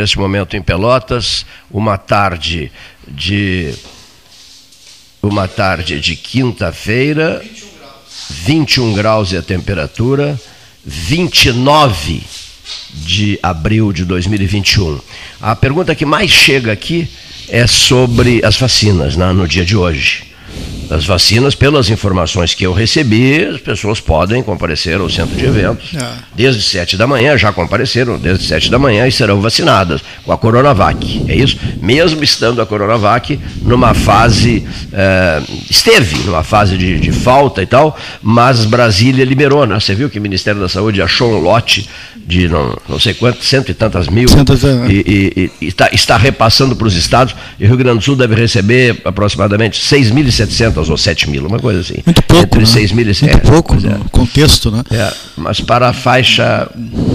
neste momento em Pelotas, uma tarde de uma tarde de quinta-feira, 21 graus e a temperatura, 29 de abril de 2021. A pergunta que mais chega aqui é sobre as vacinas né, no dia de hoje. As vacinas, pelas informações que eu recebi, as pessoas podem comparecer ao centro de eventos. É. Desde 7 da manhã, já compareceram, desde 7 da manhã e serão vacinadas com a Coronavac. É isso? Mesmo estando a Coronavac numa fase. É, esteve numa fase de, de, falta e tal, mas Brasília liberou, né? Você viu que o Ministério da Saúde achou um lote de não, não sei quantos, cento e tantas mil, é. e, e, e está, está repassando para os estados, e o Rio Grande do Sul deve receber aproximadamente 6.700 ou 7 mil, uma coisa assim. Muito pouco. Entre né? 6 mil e Muito é, pouco, é. contexto, né? É, mas para a faixa,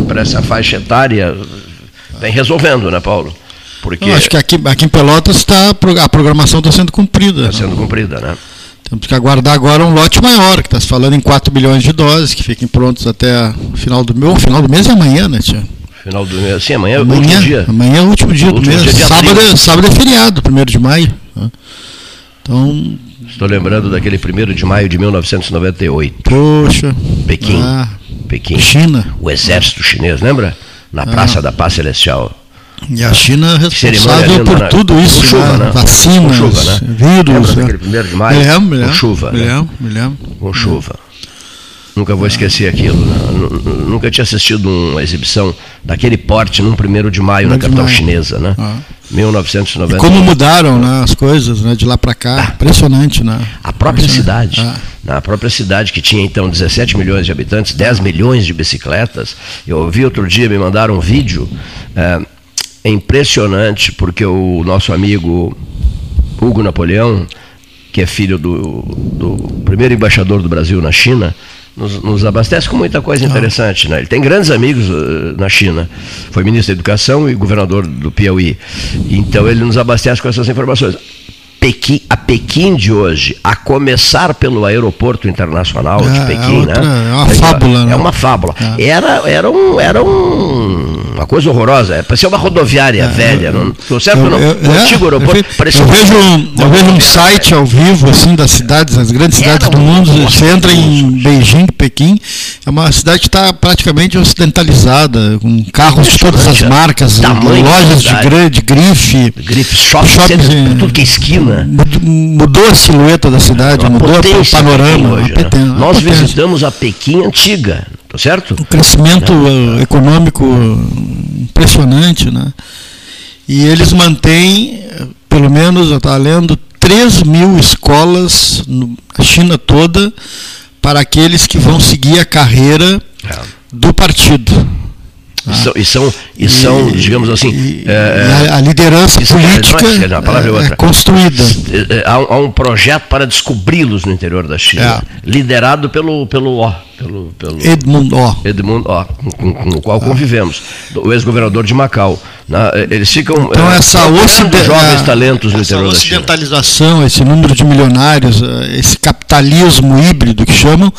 para essa faixa etária, vem resolvendo, né, Paulo? Porque Eu acho que aqui, aqui em Pelotas está a programação está sendo cumprida. Está sendo cumprida, né? Temos que aguardar agora um lote maior, que está se falando em 4 bilhões de doses, que fiquem prontos até o final do mês. final do mês é amanhã, né, Tia? Final do mês, sim, amanhã, amanhã é o último dia. Amanhã é o último dia o do último mês. Dia sábado, é, sábado é feriado, 1 de maio. Né? Então. Estou lembrando daquele 1 de maio de 1998. Poxa. Pequim. Ah, Pequim. China. O exército chinês, lembra? Na ah. Praça da Paz Celestial. E a China é responsável por na, tudo isso, chuva, né? né? vacinas, chuva, né? vírus. Lembra né? 1 de maio? Me lembro, com chuva. Me lembro, me lembro. Com chuva. Nunca vou esquecer aquilo. Né? Nunca tinha assistido uma exibição daquele porte num 1 de maio na capital maio. chinesa, né? Ah. 1990. E como mudaram né, as coisas né, de lá para cá, ah. impressionante, né? A própria cidade, ah. na própria cidade que tinha então 17 milhões de habitantes, 10 milhões de bicicletas. Eu ouvi outro dia, me mandaram um vídeo. É, é impressionante porque o nosso amigo Hugo Napoleão, que é filho do, do primeiro embaixador do Brasil na China, nos, nos, abastece com muita coisa interessante. Né? Ele tem grandes amigos uh, na China. Foi ministro da Educação e governador do Piauí. Então ele nos abastece com essas informações. Pequim, a Pequim de hoje, a começar pelo aeroporto internacional de é, Pequim, é outra, né? É uma fábula, É né? uma fábula. É. Era, era, um, era um, uma coisa horrorosa. É, parecia uma rodoviária é, velha. Não, tô certo eu, não? Eu, o antigo aeroporto eu, parecia eu vejo, um, eu vejo um site ao vivo assim das cidades, das grandes cidades do mundo. Você entra em Beijing, Pequim, é uma cidade que está praticamente ocidentalizada, com carros de todas as marcas, lojas de, grande, grife, grife shopping, shopping tudo que é esquina Mudou a silhueta da cidade, mudou o panorama. Hoje, né? Nós visitamos a Pequim antiga, tá certo? Um crescimento é. econômico impressionante, né? E eles mantêm, pelo menos, eu estava lendo, 3 mil escolas na China toda para aqueles que vão seguir a carreira é. do partido. E são, e são, e são digamos assim. E, é, a, a, liderança política é, não, é, é construída. É, é, há, há, um projeto para descobri-los no interior da China, liderado pelo, pelo O pelo, pelo Edmund O. Edmund O, com, com o qual ah. convivemos, o ex-governador de Macau. Né? Eles ficam então, é, essa jovens talentos no interior da China. ocidentalização, esse número de milionários, eh, esse capitalismo híbrido que chamam,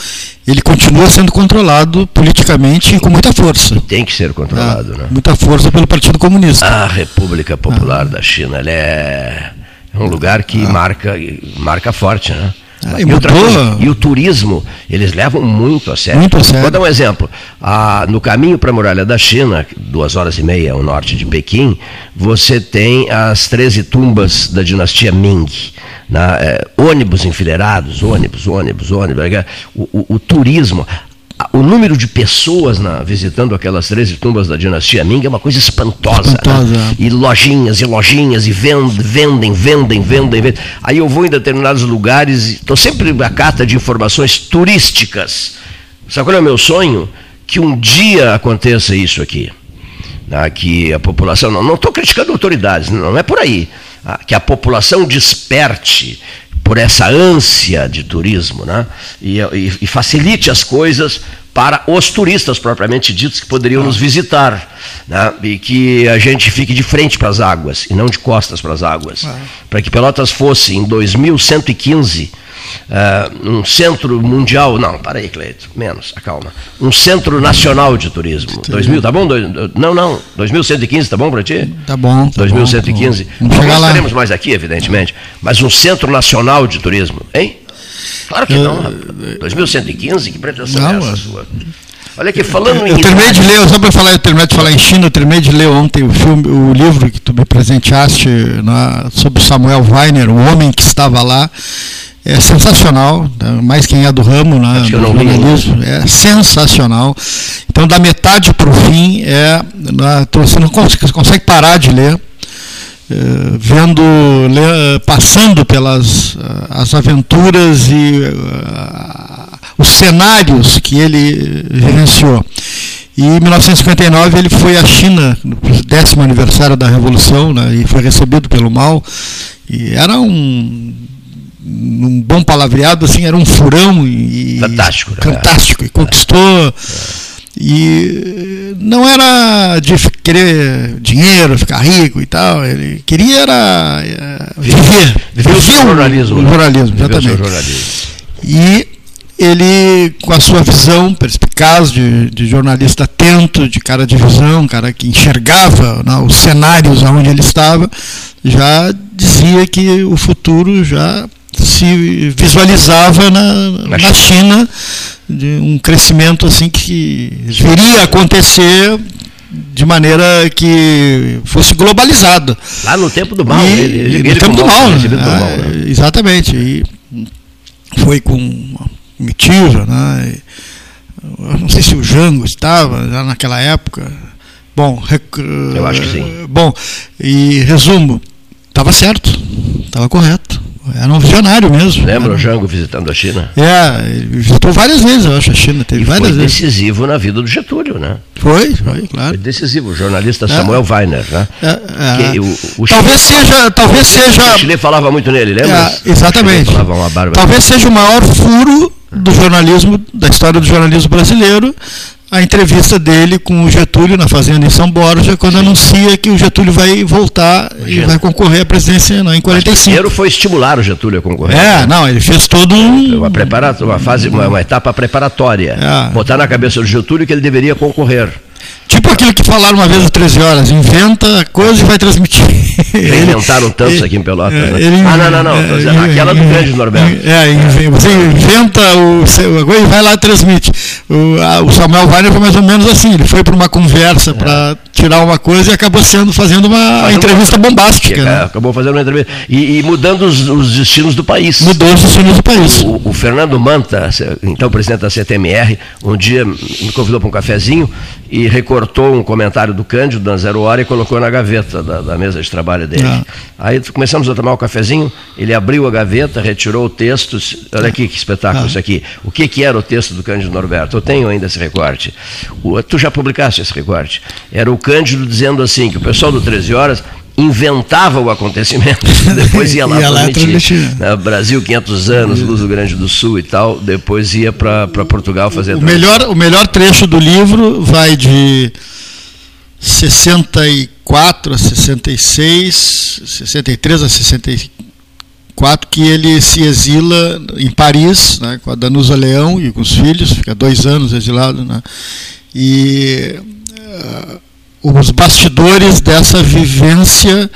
ele continua sendo controlado politicamente e com muita força. Tem que ser controlado, ah, né? Muita força pelo Partido Comunista. A República Popular ah. da China, é um lugar que marca, marca forte, né? Ah, e, coisa, e, o turismo, eles levam muito a sério. Muito a sério. Vou dar um exemplo. Ah, no caminho para a muralha da China, duas horas e meia ao norte de Pequim, você tem as 13 tumbas da dinastia Ming. Na, é, ônibus enfileirados, ônibus, ônibus, ônibus. O, o, o turismo, o número de pessoas na, visitando aquelas 13 tumbas da dinastia Ming é uma coisa espantosa. Né? espantosa. Né? E lojinhas, e lojinhas, e vendem, vendem, vendem, vendem, vendem. Aí eu vou em determinados lugares, estou sempre à cata de informações turísticas. Sabe qual é o meu sonho? Que um dia aconteça isso aqui. Né? Que a população, não estou criticando autoridades, não é por aí. Ah, que a população desperte por essa ânsia de turismo, né? E, e, e, facilite as coisas para os turistas propriamente ditos que poderiam nos visitar, né? e que a gente fique de frente para as águas e não de costas para as águas, para que Pelotas fosse em 2115 uh, um centro mundial, não, para aí, Cleito, menos, acalma. Um centro nacional de turismo. 2000, tá bom? Não, não, 2115, tá bom para ti? Tá bom. Tá 2115. Bom, vamos chegar lá. estaremos mais aqui, evidentemente, mas um centro nacional de turismo, hein? Claro que não, 2115, que pretensão não, é essa sua? Olha aqui, falando eu, em. terminei de ler, só para falar, eu terminei de falar em China, eu terminei de ler ontem o filme, o livro que tu me presenteaste na, sobre Samuel Weiner, o homem que estava lá. É sensacional, né? mais quem é do ramo, né, do jornalismo, é sensacional. Então, da metade para o fim, é, né, você não consegue, consegue parar de ler. Uh, vendo, passando pelas uh, as aventuras e uh, os cenários que ele vivenciou. E em 1959 ele foi à China, no décimo aniversário da Revolução, né, e foi recebido pelo Mao. E era um, um bom palavreado, assim, era um furão e fantástico, né? fantástico e conquistou. E não era de querer dinheiro, ficar rico e tal. Ele queria era eh, viver, viver, o jornalismo. O jornalismo, exatamente. Jornalismo. E ele, com a sua visão perspicaz de, de jornalista atento, de cara de visão, cara que enxergava né, os cenários onde ele estava, já dizia que o futuro já se visualizava na, na China de um crescimento assim que viria a acontecer de maneira que fosse globalizado. Lá no tempo do mal, e, ele, ele, no tempo do mal, né? mal né? exatamente. E foi com comitiva, né? Eu não sei se o Jango estava já naquela época. Bom, rec... eu acho que sim. Bom, e resumo, estava certo, estava correto. Era um visionário mesmo. Lembra o Jango visitando a China? É, ele visitou várias vezes, eu acho, a China. Teve e várias foi vezes. decisivo na vida do Getúlio, né? Foi, foi, claro. Foi decisivo. O jornalista Samuel é. Weiner, né? É, é. O, o talvez Chile, seja. Talvez o seja... O Chile falava muito nele, lembra? É, exatamente. Talvez seja o maior furo do jornalismo, da história do jornalismo brasileiro, a entrevista dele com o Getúlio na fazenda em São Borja, quando Sim. anuncia que o Getúlio vai voltar Imagina. e vai concorrer à presidência não, em 45. primeiro foi estimular o Getúlio a concorrer. É, né? não, ele fez todo um uma, prepara... uma fase, uma, uma etapa preparatória. É. Botar na cabeça do Getúlio que ele deveria concorrer. Tipo aquilo que falaram uma vez às 13 horas, inventa coisa e vai transmitir. Inventaram tanto isso aqui em Pelotas. É, né? Ele, ah, não, não, não. É, aquela do grande Norberto. É, você inventa o coisa e vai lá e transmite. O, Samuel Weiner foi mais ou menos assim, ele foi para uma conversa é. para tirar uma coisa e acabou sendo fazendo uma entrevista bombástica. Né? Acabou fazendo uma entrevista. E, e mudando os, os, destinos do país. Mudou os destinos do país. O, o Fernando Manta, então presidente da CTMR, um dia me convidou para um cafezinho e recortou um comentário do Cândido na Zero Hora e colocou na gaveta da, da mesa de trabalho dele. Ah. Aí começamos a tomar o um cafezinho, ele abriu a gaveta, retirou o texto, olha aqui que espetáculo ah. isso aqui. O que, que era o texto do Cândido Norberto? Eu tenho ainda esse recorte. O, tu já publicaste esse recorte. Era o Cândido dizendo assim, que o pessoal do 13 Horas inventava o acontecimento, depois ia lá, transmitir. Né, Brasil 500 anos, Luz do Grande do Sul e tal, depois ia para Portugal fazer o melhor O melhor trecho do livro vai de 64 a 66, 63 a 64, que ele se exila em Paris, né, com a Danusa Leão e com os filhos, fica dois anos exilado, né, e... Uh, os bastidores dessa vivência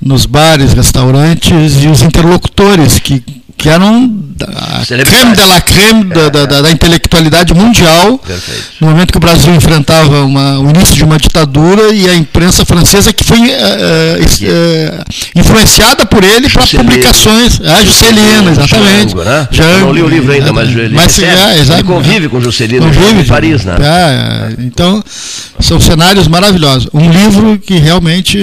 nos bares, restaurantes e os interlocutores que que eram a creme de la creme da, da, da, da intelectualidade mundial, Perfeito. no momento que o Brasil enfrentava uma, o início de uma ditadura e a imprensa francesa que foi uh, uh, influenciada por ele para publicações. Ah, Juscelino, exatamente. Jango, né? Não li o livro ainda, mas ele, mas, é, ele convive com Juscelino convive, em Paris. Né? É, então, são cenários maravilhosos. Um livro que realmente...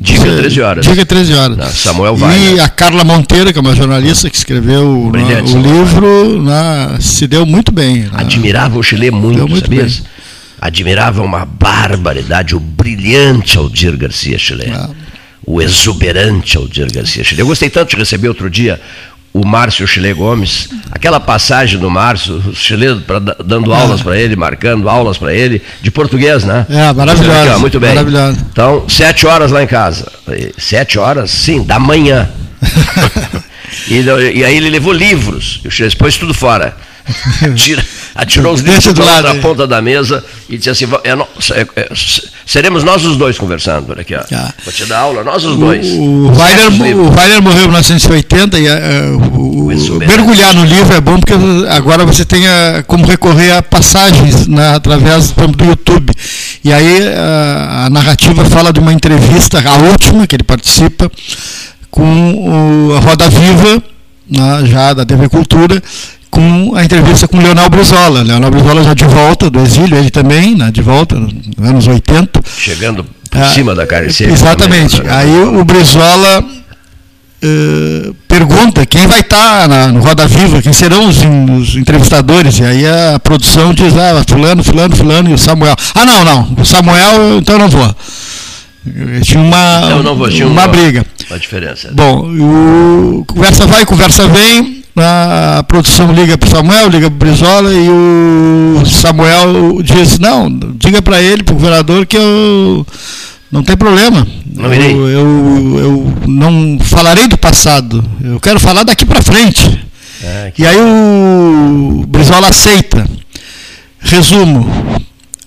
Diga 13 horas. Diga 13 horas. Não, Samuel vai. E a Carla Monteiro, que é uma jornalista que escreveu né, o livro, né, se deu muito bem. Né? Admirava o Chile muito, muito sabia? Bem. Admirava uma barbaridade, o brilhante Aldir Garcia Chile. Ah. O exuberante Aldir Garcia Chile. Eu gostei tanto de receber outro dia o Márcio Chile Gomes, aquela passagem do Márcio, o Chile pra, dando aulas para ele, marcando aulas para ele, de português, né? É, maravilhoso. muito bem. Maravilhoso. Então, sete horas lá em casa. Sete horas, sim, da manhã. E, e aí ele levou livros. O Chile pôs tudo fora. Tira, atirou os livros do lado, na ponta da mesa e disse assim: é, é, é, seremos nós os dois conversando por aqui. Ó. Ah. Vou te dar aula, nós os dois. O, Weiler, morreu em 1980 e uh, o, o, mergulhar no livro é bom porque agora você tem a, como recorrer a passagens na, através do YouTube. E aí a, a narrativa fala de uma entrevista, a última que ele participa, com o, a Roda Viva, né, já da TV Cultura, com a entrevista com o Leonel Brizola. Leonel Brizola já de volta do exílio, ele também, né, de volta, nos anos 80. Chegando por ah, cima da careceira. Exatamente. Também? Aí o Brizola uh, pergunta quem vai estar tá no Roda Viva, quem serão os, os, entrevistadores. E aí a produção diz, ah, fulano, fulano, fulano e o Samuel. Ah, não, não, o Samuel, então não vou. Tinha uma, não, não vou, tinha uma, uma briga. Uma diferença. Bom, o, conversa vai, conversa vem a produção liga para o Samuel, liga para o Brizola e o Samuel diz, não, diga para ele, para o governador, que eu não tem problema. Não eu, eu, eu, não falarei do passado, eu quero falar daqui para frente. É. E aí o Brizola aceita. Resumo,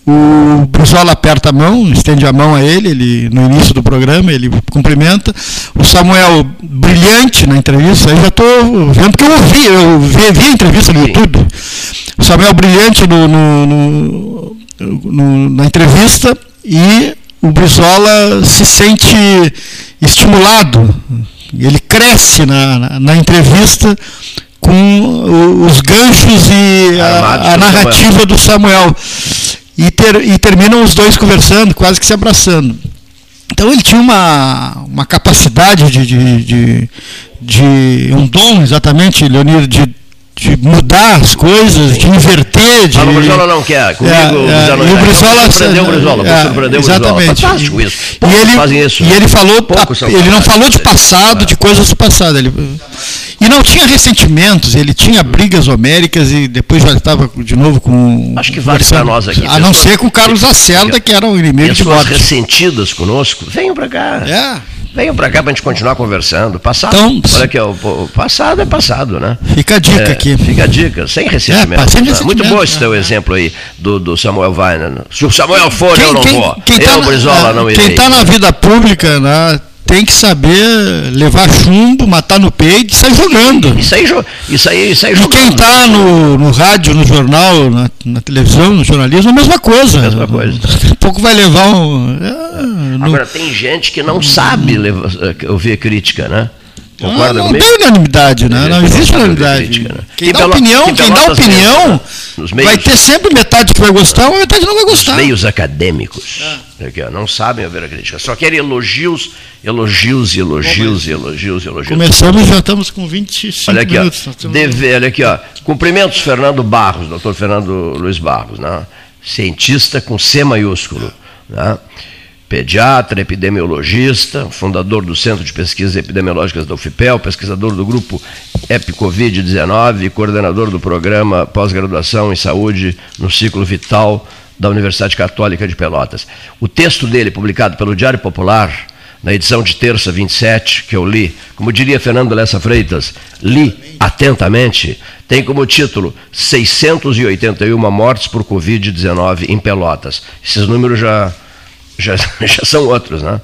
o Brizola aperta a mão, estende a mão a ele, ele no início do programa, ele cumprimenta. O Samuel, brilhante na entrevista, aí já estou vendo que eu ouvi, eu vi, vi a entrevista no YouTube. O Samuel brilhante no, no, no, no, na entrevista e o Brizola se sente estimulado, ele cresce na, na, na entrevista com os ganchos e a, a narrativa do Samuel e, ter, e terminam os dois conversando, quase que se abraçando. Então ele tinha uma, uma capacidade de, de, de, de um dom, exatamente, Leonir, de, de mudar as coisas, de inverter. De... Ah, o Brizola não quer. Comigo, é, é, o, o Brizola. Surpreendeu o Brizola. É. Fantástico isso. e ele, fazem isso. E ele falou. ele não falou de passado, de coisas do passado. Ele, e não tinha ressentimentos, ele tinha brigas homéricas e depois já estava de novo com. Acho que vale para nós aqui. A não ser com o Carlos Acelda, que era um inimigo de morte. ressentidas conosco, venham para cá. É. Venham para cá para a gente continuar conversando. Passado. Então, olha aqui, o, passado é passado, né? Fica a dica é, aqui. Fica a dica, sem ressentimento. É, sem ressentimento Muito bom esse teu é. exemplo aí do, do Samuel Weiner. Se o Samuel for, quem, eu não quem, vou. Quem eu, tá Brizola, é, não irei. Quem está na vida pública, né? Tem que saber levar chumbo, matar no peito e sair jogando. Isso aí, isso aí, isso aí E quem está no, no rádio, no jornal, na, na, televisão, no jornalismo, a mesma coisa. Mesma coisa. A pouco vai levar um. É, Agora, tem gente que não sabe levar, ouvir crítica, né? Concorda não, não tem unanimidade, né? Não existe unanimidade. Né? Quem, dá opinião, quem, dá opinião, vai ter sempre metade que vai gostar, ou metade não vai gostar. Os meios acadêmicos é. ó, não sabem ouvir a crítica, só querem elogios, elogios, elogios, elogios, elogios. Começamos, já estamos com 25 olha aqui, minutos. Ó, deve, olha aqui, ó, cumprimentos Fernando Barros, doutor Fernando Luiz Barros, né? cientista com C maiúsculo. Né? Pediatra, epidemiologista, fundador do Centro de Pesquisas Epidemiológicas da UFPEL, pesquisador do grupo EpiCovid-19 e coordenador do programa Pós-Graduação em Saúde no Ciclo Vital da Universidade Católica de Pelotas. O texto dele, publicado pelo Diário Popular, na edição de terça 27, que eu li, como diria Fernando Lessa Freitas, li atentamente, tem como título 681 mortes por Covid-19 em Pelotas. Esses números já já, já são outros, né?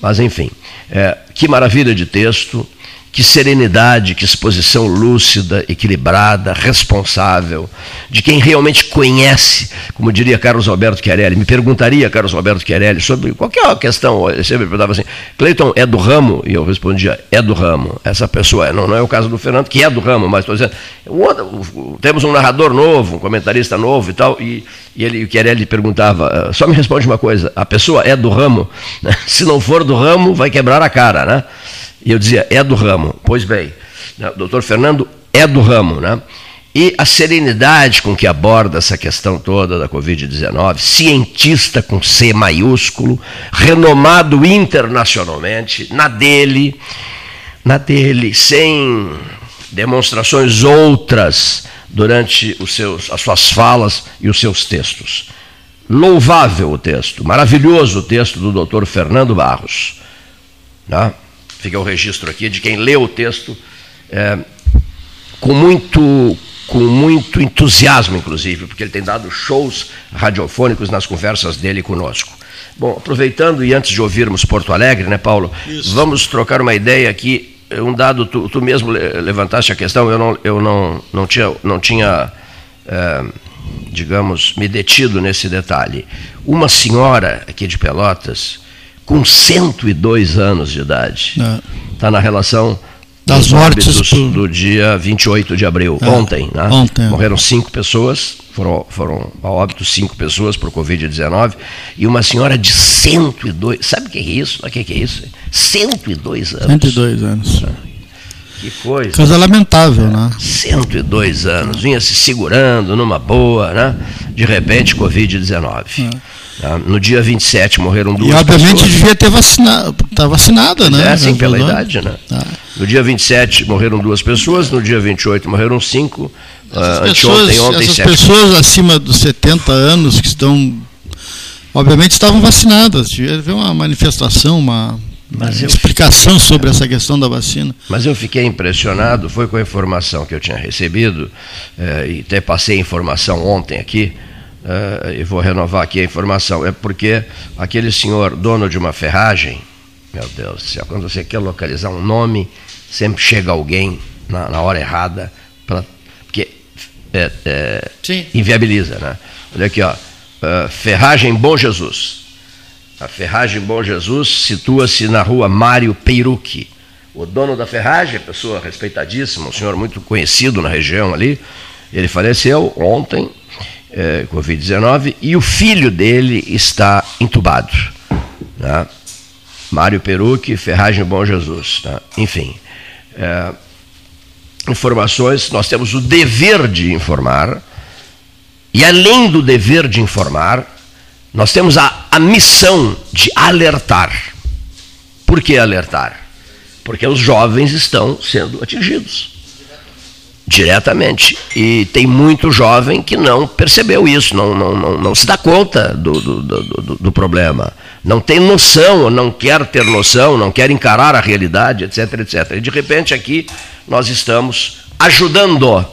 Mas enfim, é, que maravilha de texto, que serenidade, que exposição lúcida, equilibrada, responsável, de quem realmente conhece, como diria Carlos Alberto Chiarelli, me perguntaria Carlos Alberto Chiarelli sobre qualquer questão, ele sempre perguntava assim, Cleiton, é do ramo? E eu respondia, é do ramo. Essa pessoa, não, não é o caso do Fernando, que é do ramo, mas estou dizendo, temos um narrador novo, um comentarista novo e tal, e, e ele, o Chiarelli perguntava, ah, só me responde uma coisa, a pessoa é do ramo? Se não for do ramo, vai quebrar a cara, né? E eu dizia, é do ramo. Pois bem, né, o doutor Fernando é do ramo, né? E a serenidade com que aborda essa questão toda da Covid-19, cientista com C maiúsculo, renomado internacionalmente, na dele, na dele, sem demonstrações outras durante os seus, as suas falas e os seus textos. Louvável o texto, maravilhoso o texto do doutor Fernando Barros. Né? Fica o registro aqui de quem leu o texto é, com muito com muito entusiasmo, inclusive, porque ele tem dado shows radiofônicos nas conversas dele conosco. Bom, aproveitando e antes de ouvirmos Porto Alegre, né, Paulo? Isso. Vamos trocar uma ideia aqui. Um dado, tu, tu mesmo levantaste a questão, eu não, eu não, não tinha, não tinha é, digamos, me detido nesse detalhe. Uma senhora aqui de Pelotas, com 102 anos de idade, está é. na relação das mortes do... do dia 28 de abril, é, ontem, né? ontem. Morreram cinco pessoas, foram, foram a óbito cinco pessoas por Covid-19, e uma senhora de 102, sabe o que é isso? O que é isso? 102 anos. 102 anos. Que coisa. Coisa lamentável, né? 102 anos, vinha se segurando numa boa, né? De repente, Covid-19. É. Tá? No dia 27 morreram duas E obviamente pessoas. devia ter vacinado, tá vacinada, né? É, sim, pela idade, né? Tá. No dia 27 morreram duas pessoas, no dia 28 morreram cinco. Essas, uh, pessoas, ontem, essas pessoas acima dos 70 anos que estão, obviamente estavam vacinadas. Devia haver uma manifestação, uma, mas explicação sobre essa questão da vacina. Mas eu fiquei impressionado, foi com a informação que eu tinha recebido, eh, e até passei a informação ontem aqui, uh, e vou renovar aqui a informação, é porque aquele senhor, dono de uma ferragem, meu Deus do céu, quando você quer localizar um nome, sempre chega alguém na, na hora errada, pra, porque é, é, inviabiliza, né? Olha aqui, ó, uh, Ferragem Bom Jesus. A Ferragem Bom Jesus situa-se na rua Mário Peirucchi. O dono da ferragem, pessoa respeitadíssima, um senhor muito conhecido na região ali, ele faleceu ontem, é, Covid-19 e o filho dele está entubado. Né? Mário Perucci, Ferragem Bom Jesus. Tá? Enfim, é, informações, nós temos o dever de informar, e além do dever de informar, nós temos a, a missão de alertar. Por que alertar? Porque os jovens estão sendo atingidos diretamente. E tem muito jovem que não percebeu isso, não, não, não, não se dá conta do, do, do, do, problema. Não tem noção, não quer ter noção, não quer encarar a realidade, etc, etc. E de repente aqui nós estamos ajudando uh,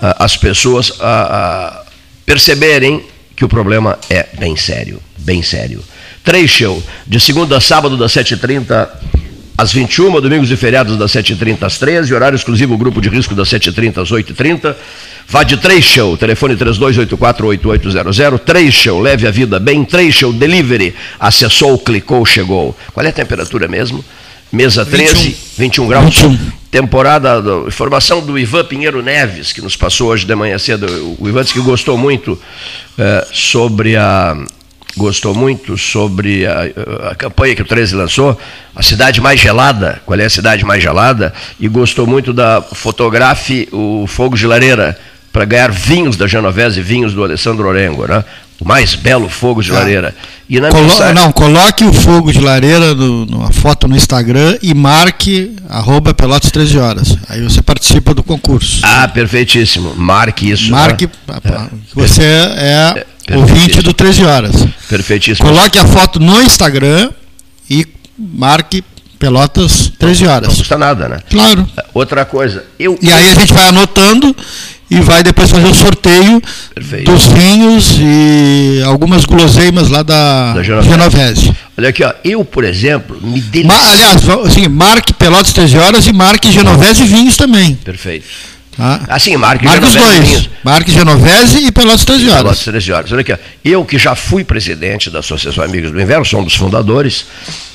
as pessoas a, perceberem que o problema é bem sério, bem sério. Trecho, de segunda a sábado, das 7h30 às 21, domingos e feriados das 7h30 às 13 horário exclusivo grupo de risco das 7h30 às 8h30. Vá de Trecho, telefone 32848800. Trecho, leve a vida bem. Trecho, delivery. Acessou, clicou, chegou. Qual é a temperatura mesmo? Mesa 13, 21, 21 graus. 21. Temporada, do, informação do Ivan Pinheiro Neves, que nos passou hoje de manhã cedo. O Ivan disse que gostou muito é, sobre a gostou muito sobre a, a, campanha que o 13 lançou, a cidade mais gelada, qual é a cidade mais gelada, e gostou muito da fotografe o Fogo de Lareira, para ganhar vinhos da Genovese e vinhos do Alessandro Orengo, né? O mais belo fogo de ah. lareira. E na Colo mensagem... Não, coloque o fogo de lareira no, numa foto no Instagram e marque arroba Pelotas 13 horas. Aí você participa do concurso. Ah, perfeitíssimo. Marque isso. Marque. Né? É. Você é, é ouvinte do 13 horas. Perfeitíssimo. Coloque a foto no Instagram e marque Pelotas 13 horas. Não custa nada, né? Claro. Outra coisa. Eu... E aí a gente vai anotando e vai depois fazer o sorteio Perfeito. dos vinhos e algumas guloseimas lá da, da Genovese. Genovese. Olha aqui, ó, eu, por exemplo, me delicio. Ma, aliás, assim, marque Pelotas 13 horas e marque Genovese vinhos também. Perfeito. Tá? Assim, marque, marque os dois. Marque Genovese e Pelotas 13 horas. Pelotas 13 horas. Olha aqui, eu que já fui presidente da Associação Amigos do Inverno, sou um dos fundadores,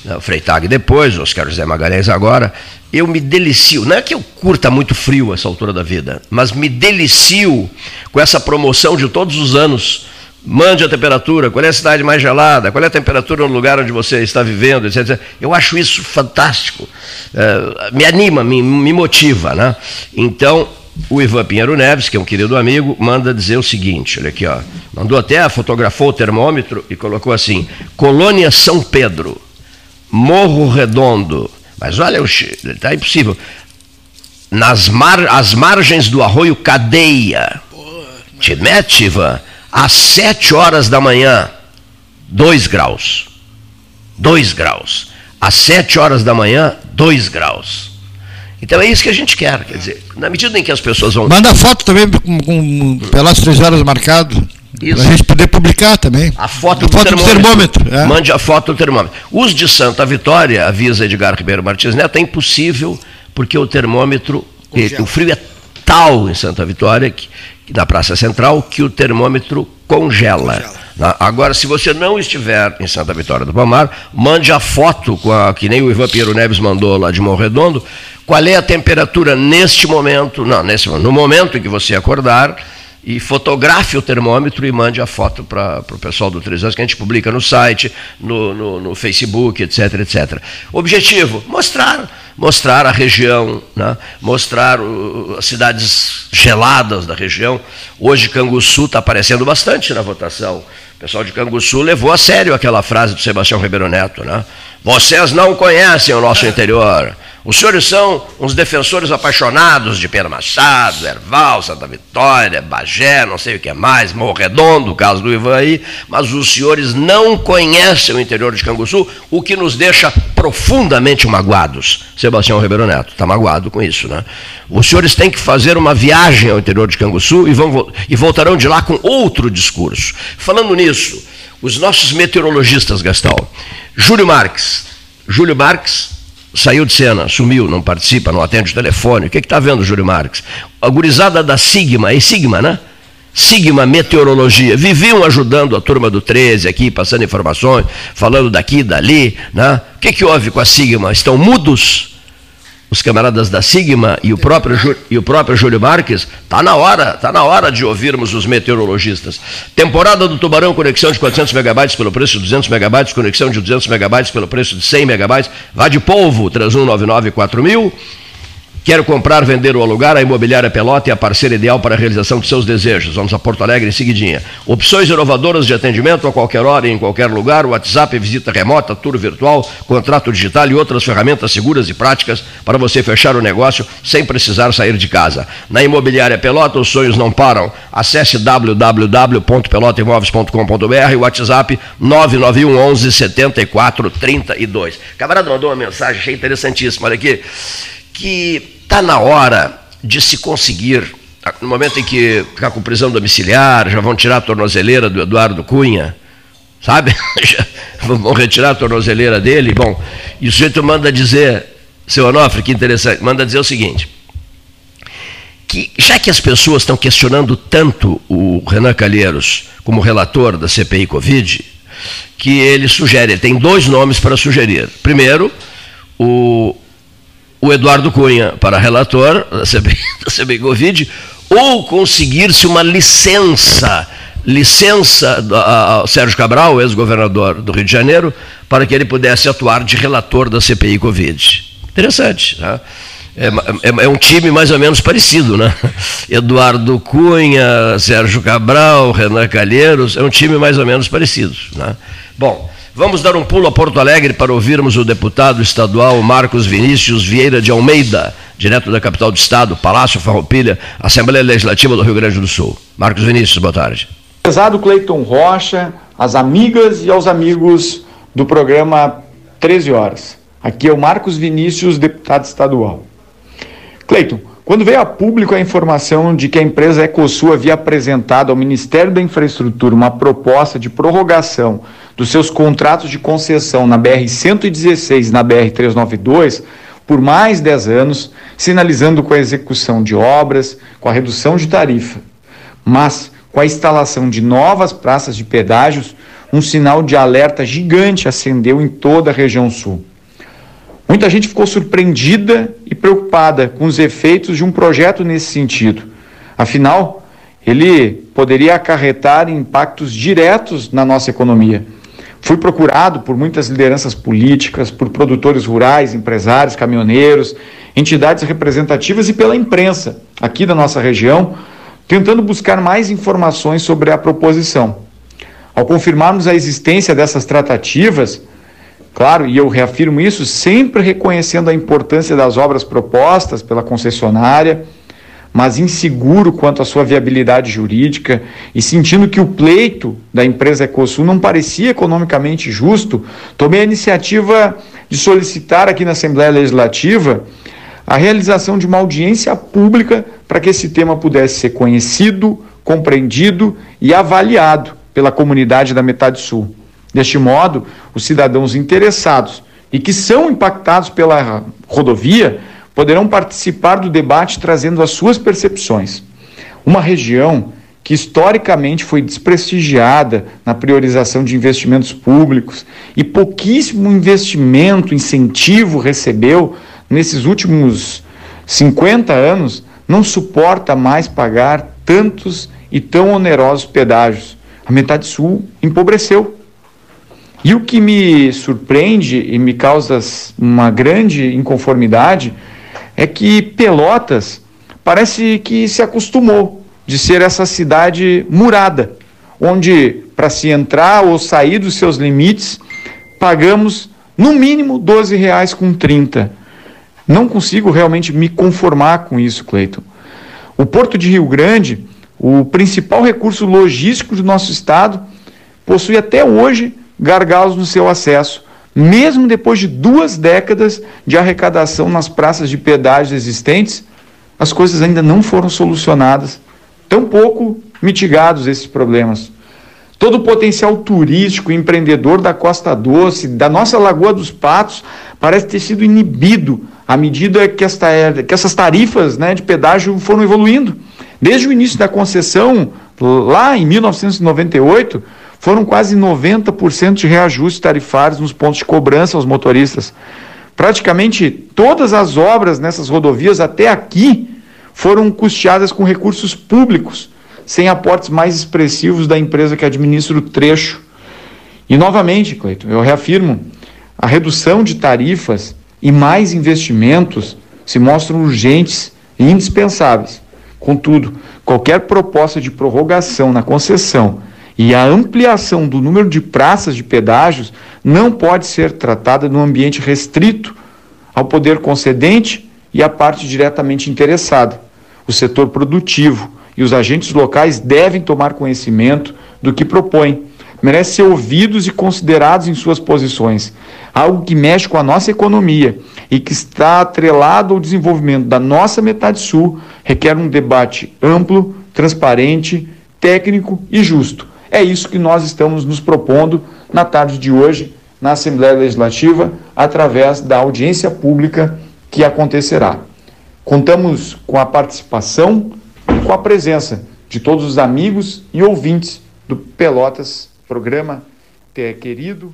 né, o Freitag depois, Oscar José Magalhães agora, eu me delicio, não é que eu curta muito frio essa altura da vida, mas me delicio com essa promoção de todos os anos. Mande a temperatura, qual é a cidade mais gelada, qual é a temperatura no lugar onde você está vivendo, etc. Eu acho isso fantástico. É, me anima, me, me motiva. Né? Então, o Ivan Pinheiro Neves, que é um querido amigo, manda dizer o seguinte: olha aqui, ó, mandou até, fotografou o termômetro e colocou assim: Colônia São Pedro, Morro Redondo, mas olha, está impossível. Nas mar, as margens do arroio Cadeia. Te mete, Ivan, às sete horas da manhã, dois graus. Dois graus. Às sete horas da manhã, dois graus. Então é isso que a gente quer, quer dizer, na medida em que as pessoas vão. Manda foto também com, com pelas três horas marcado. Para a gente poder publicar também. A foto, a do, foto termômetro. do termômetro. É. Mande a foto do termômetro. Os de Santa Vitória, avisa Edgar Ribeiro Martins Neto, é impossível, porque o termômetro, o frio é tal em Santa Vitória, que, na Praça Central, que o termômetro congela. congela. Agora, se você não estiver em Santa Vitória do Palmar, mande a foto, com a, que nem o Ivan Piero Neves mandou lá de Morredondo, qual é a temperatura neste momento, não, nesse, no momento em que você acordar, e fotografe o termômetro e mande a foto para o pessoal do Três Anos, que a gente publica no site, no, no, no, Facebook, etc, etc. Objetivo, mostrar, mostrar a região, né? mostrar o, as cidades geladas da região. Hoje Canguçu está aparecendo bastante na votação. O pessoal de Canguçu levou a sério aquela frase do Sebastião Ribeiro Neto, né? Vocês não conhecem o nosso interior. Os senhores são uns defensores apaixonados de Pedro Machado, Erval, Santa Vitória, Bagé, não sei o que mais, Morro Redondo, o caso do Ivan aí, mas os senhores não conhecem o interior de Canguçu, o que nos deixa profundamente magoados. Sebastião Ribeiro Neto está magoado com isso, né? Os senhores têm que fazer uma viagem ao interior de Canguçu e, vão, e voltarão de lá com outro discurso. Falando nisso, os nossos meteorologistas, Gastão, Júlio Marques, Júlio Marques saiu de cena, sumiu, não participa, não atende o telefone. O que está vendo, Júlio Marques? A gurizada da Sigma, é Sigma, né? Sigma Meteorologia, viviam ajudando a turma do 13 aqui, passando informações, falando daqui dali. Né? O que, que houve com a Sigma? Estão mudos? Os camaradas da Sigma e o próprio, e o próprio Júlio Marques, está na hora, está na hora de ouvirmos os meteorologistas. Temporada do Tubarão, conexão de 400 megabytes pelo preço de 200 megabytes, conexão de 200 megabytes pelo preço de 100 megabytes. Vá de polvo, 3199 4000 Quero comprar, vender ou alugar? A Imobiliária Pelota é a parceira ideal para a realização de seus desejos. Vamos a Porto Alegre em seguidinha. Opções inovadoras de atendimento a qualquer hora e em qualquer lugar. WhatsApp, visita remota, tour virtual, contrato digital e outras ferramentas seguras e práticas para você fechar o negócio sem precisar sair de casa. Na Imobiliária Pelota, os sonhos não param. Acesse www.pelotaimóveis.com.br e WhatsApp 991 11 74 32. Camarada mandou uma mensagem, achei interessantíssima. Olha aqui que está na hora de se conseguir, no momento em que ficar com prisão domiciliar, já vão tirar a tornozeleira do Eduardo Cunha, sabe? vão retirar a tornozeleira dele. Bom, e o sujeito manda dizer, seu Onofre, que interessante, manda dizer o seguinte: que já que as pessoas estão questionando tanto o Renan Calheiros como relator da CPI Covid, que ele sugere, ele tem dois nomes para sugerir. Primeiro, o o Eduardo Cunha para relator da CBI, da Covid, ou conseguir-se uma licença, licença ao Sérgio Cabral, ex-governador do Rio de Janeiro, para que ele pudesse atuar de relator da CPI Covid. Interessante, né? É, é, é, um time mais ou menos parecido, né? Eduardo Cunha, Sérgio Cabral, Renan Calheiros, é um time mais ou menos parecido. Né? Bom, Vamos dar um pulo a Porto Alegre para ouvirmos o deputado estadual Marcos Vinícius Vieira de Almeida, direto da capital do estado, Palácio Farroupilha, Assembleia Legislativa do Rio Grande do Sul. Marcos Vinícius, boa tarde. Prezado Cleiton Rocha, as amigas e aos amigos do programa 13 Horas. Aqui é o Marcos Vinícius, deputado estadual. Cleiton, quando veio a público a informação de que a empresa Ecosul havia apresentado ao Ministério da Infraestrutura uma proposta de prorrogação dos seus contratos de concessão na BR-116 e na BR-392 por mais 10 anos, sinalizando com a execução de obras, com a redução de tarifa, mas com a instalação de novas praças de pedágios, um sinal de alerta gigante acendeu em toda a região sul. Muita gente ficou surpreendida e preocupada com os efeitos de um projeto nesse sentido. Afinal, ele poderia acarretar impactos diretos na nossa economia. Fui procurado por muitas lideranças políticas, por produtores rurais, empresários, caminhoneiros, entidades representativas e pela imprensa aqui da nossa região, tentando buscar mais informações sobre a proposição. Ao confirmarmos a existência dessas tratativas, Claro, e eu reafirmo isso, sempre reconhecendo a importância das obras propostas pela concessionária, mas inseguro quanto à sua viabilidade jurídica e sentindo que o pleito da empresa Ecosul não parecia economicamente justo, tomei a iniciativa de solicitar aqui na Assembleia Legislativa a realização de uma audiência pública para que esse tema pudesse ser conhecido, compreendido e avaliado pela comunidade da Metade Sul. Deste modo, os cidadãos interessados e que são impactados pela rodovia poderão participar do debate trazendo as suas percepções. Uma região que historicamente foi desprestigiada na priorização de investimentos públicos e pouquíssimo investimento, incentivo recebeu nesses últimos 50 anos, não suporta mais pagar tantos e tão onerosos pedágios. A metade sul empobreceu. E o que me surpreende e me causa uma grande inconformidade é que Pelotas parece que se acostumou de ser essa cidade murada, onde para se entrar ou sair dos seus limites pagamos no mínimo R$ 12,30. Não consigo realmente me conformar com isso, Cleiton. O Porto de Rio Grande, o principal recurso logístico do nosso estado, possui até hoje gargalos no seu acesso, mesmo depois de duas décadas de arrecadação nas praças de pedágio existentes, as coisas ainda não foram solucionadas, tampouco mitigados esses problemas. Todo o potencial turístico e empreendedor da Costa Doce, da nossa Lagoa dos Patos, parece ter sido inibido à medida que, esta, que essas tarifas né, de pedágio foram evoluindo. Desde o início da concessão, lá em 1998, foram quase 90% de reajustes tarifários nos pontos de cobrança aos motoristas. Praticamente todas as obras nessas rodovias até aqui foram custeadas com recursos públicos, sem aportes mais expressivos da empresa que administra o trecho. E novamente, Cleiton, eu reafirmo, a redução de tarifas e mais investimentos se mostram urgentes e indispensáveis. Contudo, qualquer proposta de prorrogação na concessão e a ampliação do número de praças de pedágios não pode ser tratada num ambiente restrito ao poder concedente e à parte diretamente interessada. O setor produtivo e os agentes locais devem tomar conhecimento do que propõem. Merecem ser ouvidos e considerados em suas posições. Algo que mexe com a nossa economia e que está atrelado ao desenvolvimento da nossa metade sul requer um debate amplo, transparente, técnico e justo é isso que nós estamos nos propondo na tarde de hoje na Assembleia Legislativa, através da audiência pública que acontecerá. Contamos com a participação e com a presença de todos os amigos e ouvintes do Pelotas, programa querido.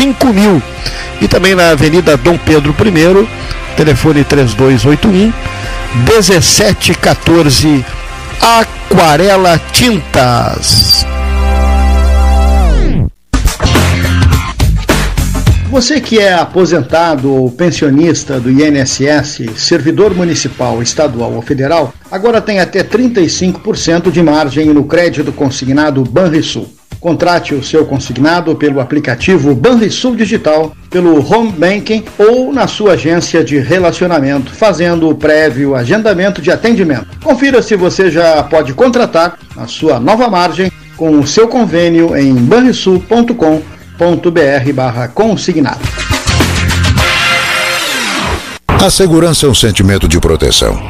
5000 e também na Avenida Dom Pedro I, telefone 3281 1714 Aquarela Tintas. Você que é aposentado ou pensionista do INSS, servidor municipal, estadual ou federal, agora tem até 35% de margem no crédito consignado Banrisul. Contrate o seu consignado pelo aplicativo Banrisul Digital, pelo Home Banking ou na sua agência de relacionamento, fazendo o prévio agendamento de atendimento. Confira se você já pode contratar a sua nova margem com o seu convênio em banrisul.com.br consignado. A segurança é um sentimento de proteção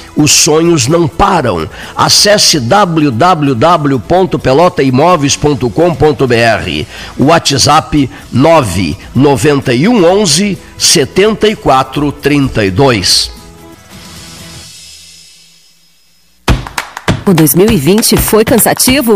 os sonhos não param. Acesse www.pelotaimoveis.com.br. WhatsApp 991 11 7432. O 2020 foi cansativo?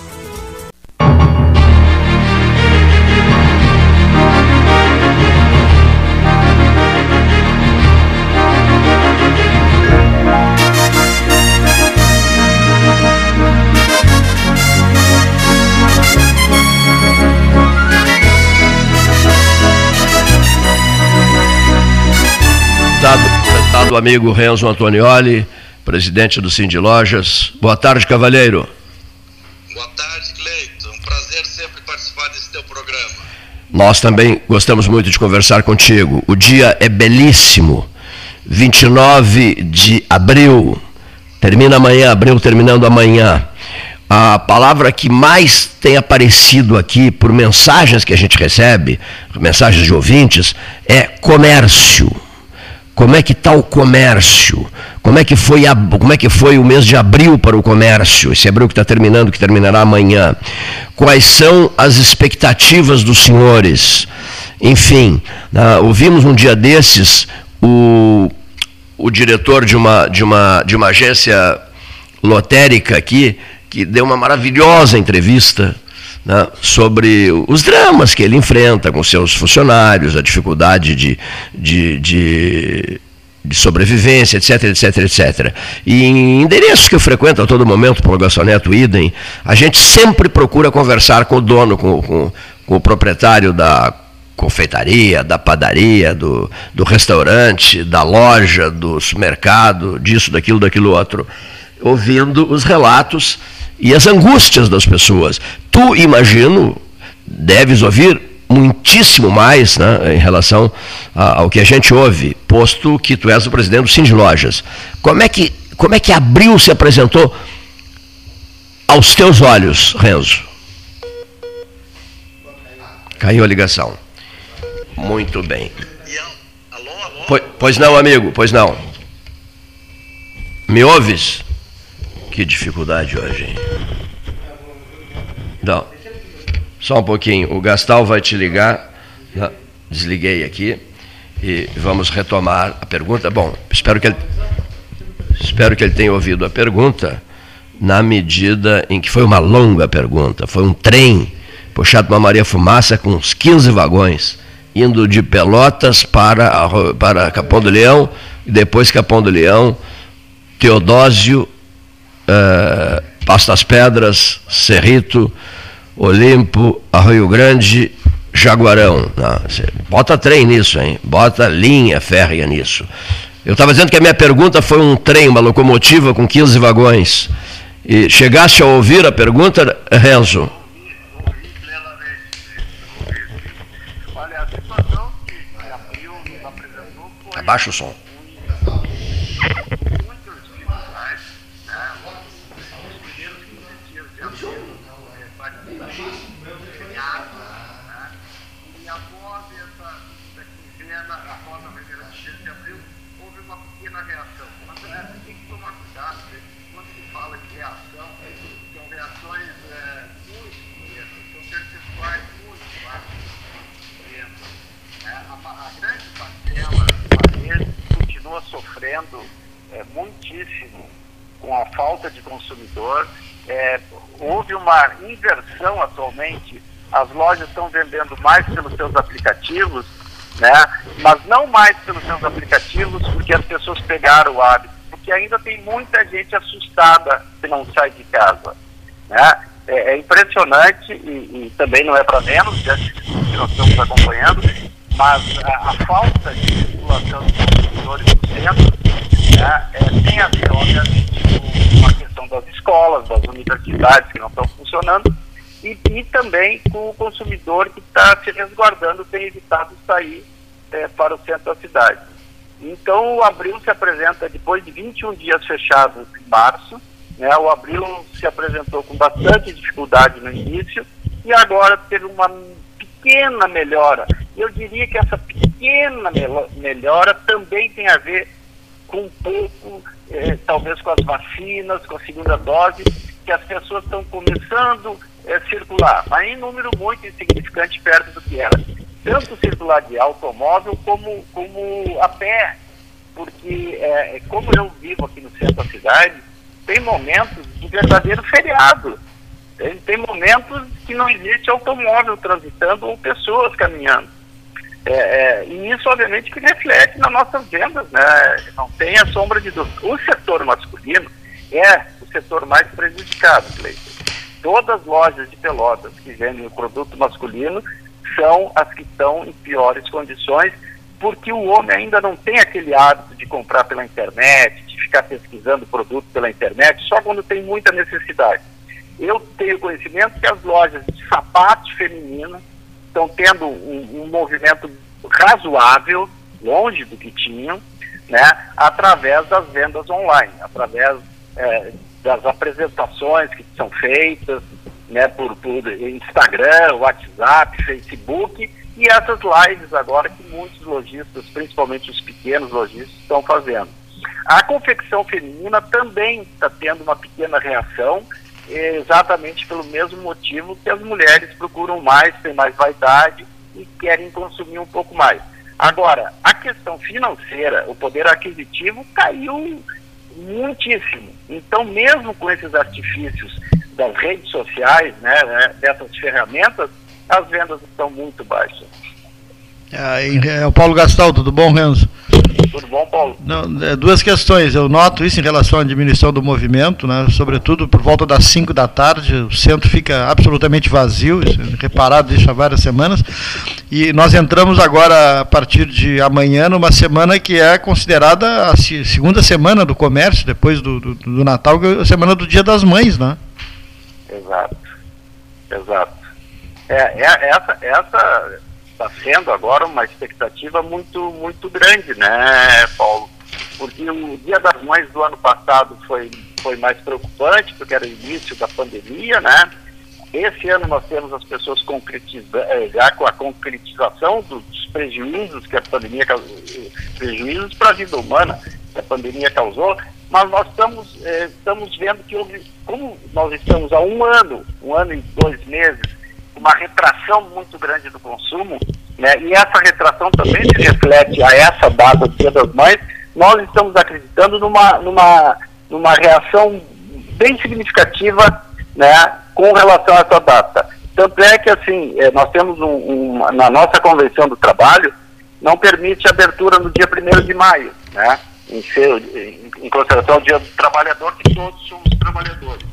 Do amigo Renzo Antonioli, presidente do Cindy Lojas. Boa tarde, cavalheiro. Boa tarde, Cleito. Um prazer sempre participar desse teu programa. Nós também gostamos muito de conversar contigo. O dia é belíssimo. 29 de abril. Termina amanhã, abril terminando amanhã. A palavra que mais tem aparecido aqui por mensagens que a gente recebe, mensagens de ouvintes, é comércio como é que está o comércio? Como é, que foi a, como é que foi o mês de abril para o comércio? Esse abril que está terminando, que terminará amanhã. Quais são as expectativas dos senhores? Enfim, uh, ouvimos um dia desses o, o diretor de uma, de, uma, de uma agência lotérica aqui, que deu uma maravilhosa entrevista né, sobre os dramas que ele enfrenta com seus funcionários, a dificuldade de, de, de, de sobrevivência, etc, etc, etc. E em endereços que eu frequento a todo momento, para o Garçoneto Idem, a gente sempre procura conversar com o dono, com, com, com o proprietário da confeitaria, da padaria, do, do restaurante, da loja, do supermercado, disso, daquilo, daquilo outro, ouvindo os relatos e as angústias das pessoas. Tu, imagino, deves ouvir muitíssimo mais né, em relação ao que a gente ouve, posto que tu és o presidente do Cindy Lojas. Como é que, como é que abril se apresentou aos teus olhos, Renzo? Caiu a ligação. Muito bem. Pois não, amigo, pois não. Me ouves? Que dificuldade hoje, hein? Não. Só um pouquinho. O Gastal vai te ligar. Desliguei aqui. E vamos retomar a pergunta. Bom, espero que ele, espero que ele tenha ouvido a pergunta na medida em que foi uma longa pergunta. Foi um trem puxado por uma Maria Fumaça com uns 15 vagões, indo de Pelotas para, para Capão do Leão, e depois Capão do Leão, Teodósio, uh, Pastas Pedras, Cerrito, Olimpo, Arroio Grande, Jaguarão. Não, bota trem nisso, hein? Bota linha férrea nisso. Eu estava dizendo que a minha pergunta foi um trem, uma locomotiva com 15 vagões. E chegaste a ouvir a pergunta, Renzo? Abaixa o som. Sofrendo é, muitíssimo com a falta de consumidor. É, houve uma inversão atualmente, as lojas estão vendendo mais pelos seus aplicativos, né? mas não mais pelos seus aplicativos porque as pessoas pegaram o hábito, porque ainda tem muita gente assustada que não sai de casa. Né? É, é impressionante e, e, também não é para menos, já que nós estamos acompanhando, mas a, a falta de circulação de consumidores no centro né, é, tem a ver, obviamente, com a questão das escolas, das universidades que não estão funcionando, e, e também com o consumidor que está se resguardando, tem evitado sair é, para o centro da cidade. Então, o Abril se apresenta, depois de 21 dias fechados em março, né, o Abril se apresentou com bastante dificuldade no início, e agora teve uma pequena melhora. Eu diria que essa pequena melhora também tem a ver com um pouco, eh, talvez com as vacinas, com a segunda dose, que as pessoas estão começando a eh, circular, mas em número muito insignificante perto do que era. Tanto circular de automóvel como, como a pé, porque eh, como eu vivo aqui no centro da cidade, tem momentos de verdadeiro feriado. Tem, tem momentos que não existe automóvel transitando ou pessoas caminhando. É, é, e isso, obviamente, que reflete nas nossas vendas, né? Não tem a sombra de dúvida. O setor masculino é o setor mais prejudicado, Cleiton. Todas as lojas de pelotas que vendem o produto masculino são as que estão em piores condições, porque o homem ainda não tem aquele hábito de comprar pela internet, de ficar pesquisando produto pela internet, só quando tem muita necessidade. Eu tenho conhecimento que as lojas de sapatos femininos estão tendo um, um, movimento razoável, longe do que tinham, né, através das vendas online, através é, das apresentações que são feitas né, por, por Instagram, WhatsApp, Facebook e essas lives agora que muitos lojistas, principalmente os pequenos lojistas, estão fazendo. A confecção feminina também está tendo uma pequena reação, exatamente pelo mesmo motivo que as mulheres procuram mais, têm mais vaidade e querem consumir um pouco mais. Agora, a questão financeira, o poder aquisitivo caiu muitíssimo. Então, mesmo com esses artifícios das redes sociais, né, né dessas ferramentas, as vendas estão muito baixas. É, o Paulo Gastal, tudo bom, Renzo? Tudo bom, Paulo? Não, é, duas questões. Eu noto isso em relação à diminuição do movimento, né? sobretudo por volta das 5 da tarde, o centro fica absolutamente vazio, isso reparado desde há várias semanas. E nós entramos agora, a partir de amanhã, numa semana que é considerada a segunda semana do comércio, depois do, do, do Natal, que é a semana do Dia das Mães, né? Exato, exato. É, é essa, essa está sendo agora uma expectativa muito, muito grande, né, Paulo? Porque o Dia das Mães do ano passado foi, foi mais preocupante, porque era o início da pandemia, né? Esse ano nós temos as pessoas eh, já com a concretização dos prejuízos que a pandemia prejuízos para a vida humana que a pandemia causou, mas nós estamos, eh, estamos vendo que como nós estamos há um ano, um ano e dois meses, uma retração muito grande do consumo, né, e essa retração também se reflete a essa data do Dia das Mães, nós estamos acreditando numa, numa, numa reação bem significativa né, com relação a essa data. Tanto é que, assim, eh, nós temos um, um, na nossa Convenção do Trabalho, não permite abertura no dia 1 de maio, né? Em, seu, em, em consideração ao dia do trabalhador, que todos somos trabalhadores.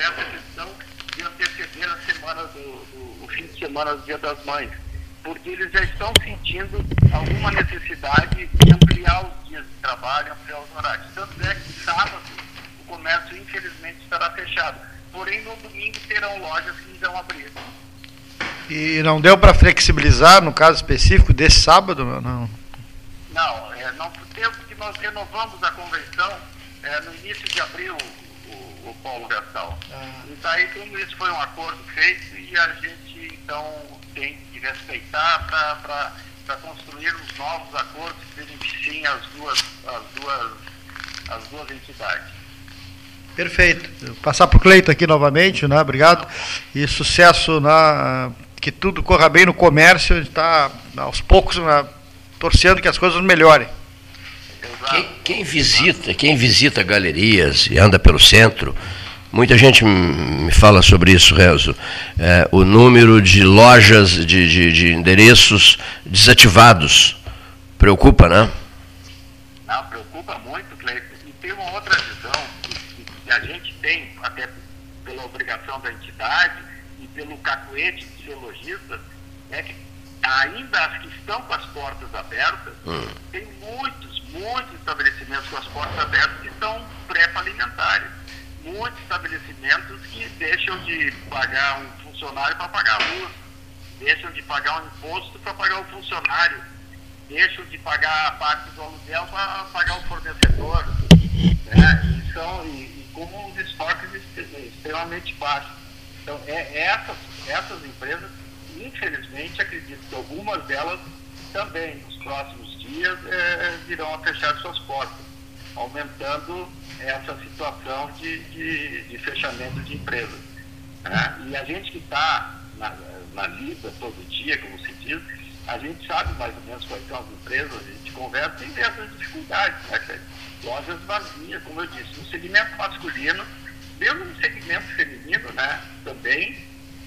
Essa questão de anteceder a semana do, do o fim de semana do Dia das Mães porque eles já estão sentindo alguma necessidade de ampliar os dias de trabalho, ampliar os horários. Tanto é que sábado o comércio infelizmente estará fechado. Porém, no domingo terão lojas que irão abrir. E não deu para flexibilizar no caso específico desse sábado? Não, não, é, não deu porque nós renovamos a convenção é, no início de abril o, o, o polo gastal. Ah. E daí, como isso foi um acordo feito, e a gente então tem que respeitar para construir os novos acordos que beneficiem as duas, as duas, as duas entidades. Perfeito. Passar para o Cleito aqui novamente, né? Obrigado. E sucesso na que tudo corra bem no comércio. Está aos poucos né, torcendo que as coisas melhorem. Quem, quem, visita, quem visita galerias e anda pelo centro, Muita gente me fala sobre isso, Rezo. É, o número de lojas, de, de, de, endereços desativados. Preocupa, né? Não, preocupa muito, Cleiton. E tem uma outra visão que, que, a gente tem, até pela obrigação da entidade e pelo cacuete de ser lojista, é que ainda as que estão com as portas abertas, hum. tem muitos, muitos estabelecimentos com as portas abertas que estão pré-falimentares muitos estabelecimentos que deixam de pagar um funcionário para pagar a luz, deixam de pagar um imposto para pagar o funcionário, deixam de pagar a parte do aluguel para pagar o fornecedor. Né? E, são, e, e com os estoques extremamente baixos. Então, é, essas, essas empresas, infelizmente, acredito que algumas delas também, nos próximos dias, é, virão a fechar suas portas, aumentando essa situação de, de, de fechamento de empresas. Né? E a gente que está na, na lida todo dia, como se diz, a gente sabe mais ou menos quais são as empresas, a gente conversa e vê essas dificuldades. Né? Lojas vazias, como eu disse, no segmento masculino, mesmo no segmento feminino, né? também,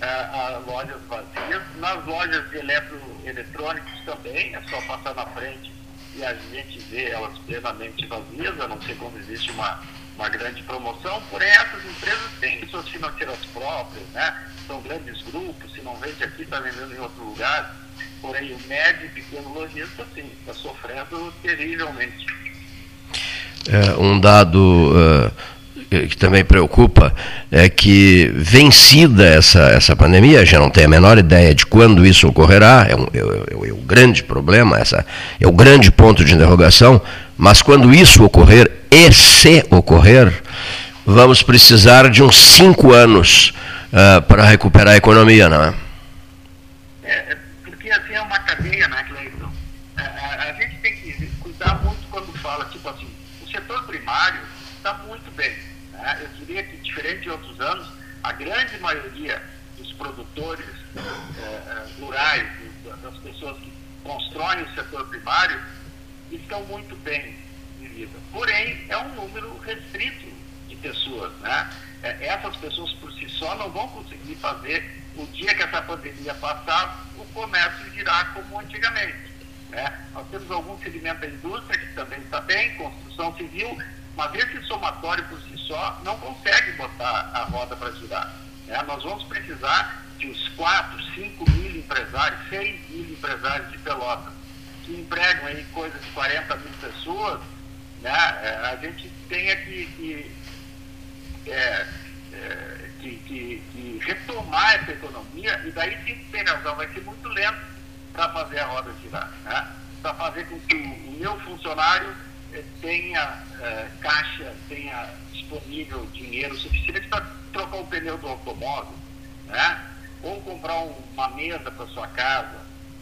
uh, lojas vazias. Nas lojas de eletroeletrônicos também, é só passar na frente e a gente vê elas plenamente vazias, a não ser quando existe uma, uma grande promoção, porém essas empresas têm suas financeiras próprias, né? são grandes grupos, se não vende aqui, está vendendo em outro lugar, porém o médio e pequeno lojista, sim, está sofrendo terrivelmente. É, um dado uh, que também preocupa é que, vencida essa, essa pandemia, a gente não tem a menor ideia de quando isso ocorrerá, é, um, é, é, é o grande problema, essa, é o grande ponto de interrogação, mas quando isso ocorrer, e se ocorrer, vamos precisar de uns cinco anos uh, para recuperar a economia, não é? É, porque assim é uma cadeia, né, diferente de outros anos, a grande maioria dos produtores é, rurais, das pessoas que constroem o setor primário, estão muito bem de vida. Porém, é um número restrito de pessoas. Né? É, essas pessoas por si só não vão conseguir fazer o dia que essa pandemia passar, o comércio girar como antigamente. Né? Nós temos algum segmento da indústria que também está bem, construção civil, mas esse somatório por si só não consegue botar a roda para girar. Né? Nós vamos precisar de uns 4, 5 mil empresários, 6 mil empresários de pelota, que empregam aí coisa de 40 mil pessoas, né? É, a gente tem que, que, é, é, que, que, que, retomar essa economia, e daí sim tem razão, vai ser muito lento para fazer a roda girar, né? para fazer com que o, o meu funcionário tenha eh, caixa, tenha disponível dinheiro suficiente para trocar o pneu do automóvel, né? ou comprar uma mesa para sua casa,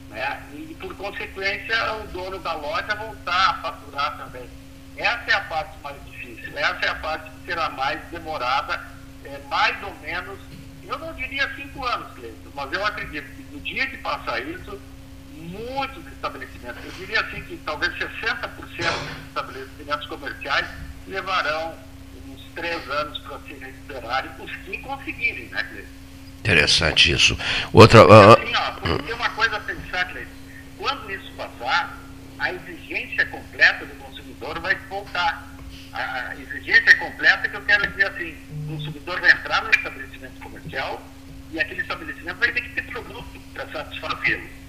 né? e por consequência o dono da loja voltar a faturar também. Essa é a parte mais difícil, essa é a parte que será mais demorada, é, mais ou menos, eu não diria cinco anos, Cleiton, mas eu acredito que no dia que passar isso, muitos estabelecimentos, eu diria assim que talvez 60% dos estabelecimentos comerciais levarão uns três anos para se recuperarem, os que conseguirem, né, Cleiton? Interessante isso. Outra. Uh, assim, ó, tem uma coisa a pensar, Cleiton. Quando isso passar, a exigência completa do consumidor vai voltar. A exigência completa que eu quero dizer assim, o consumidor vai entrar no estabelecimento comercial e aquele estabelecimento vai ter que ter produto para satisfazê-lo.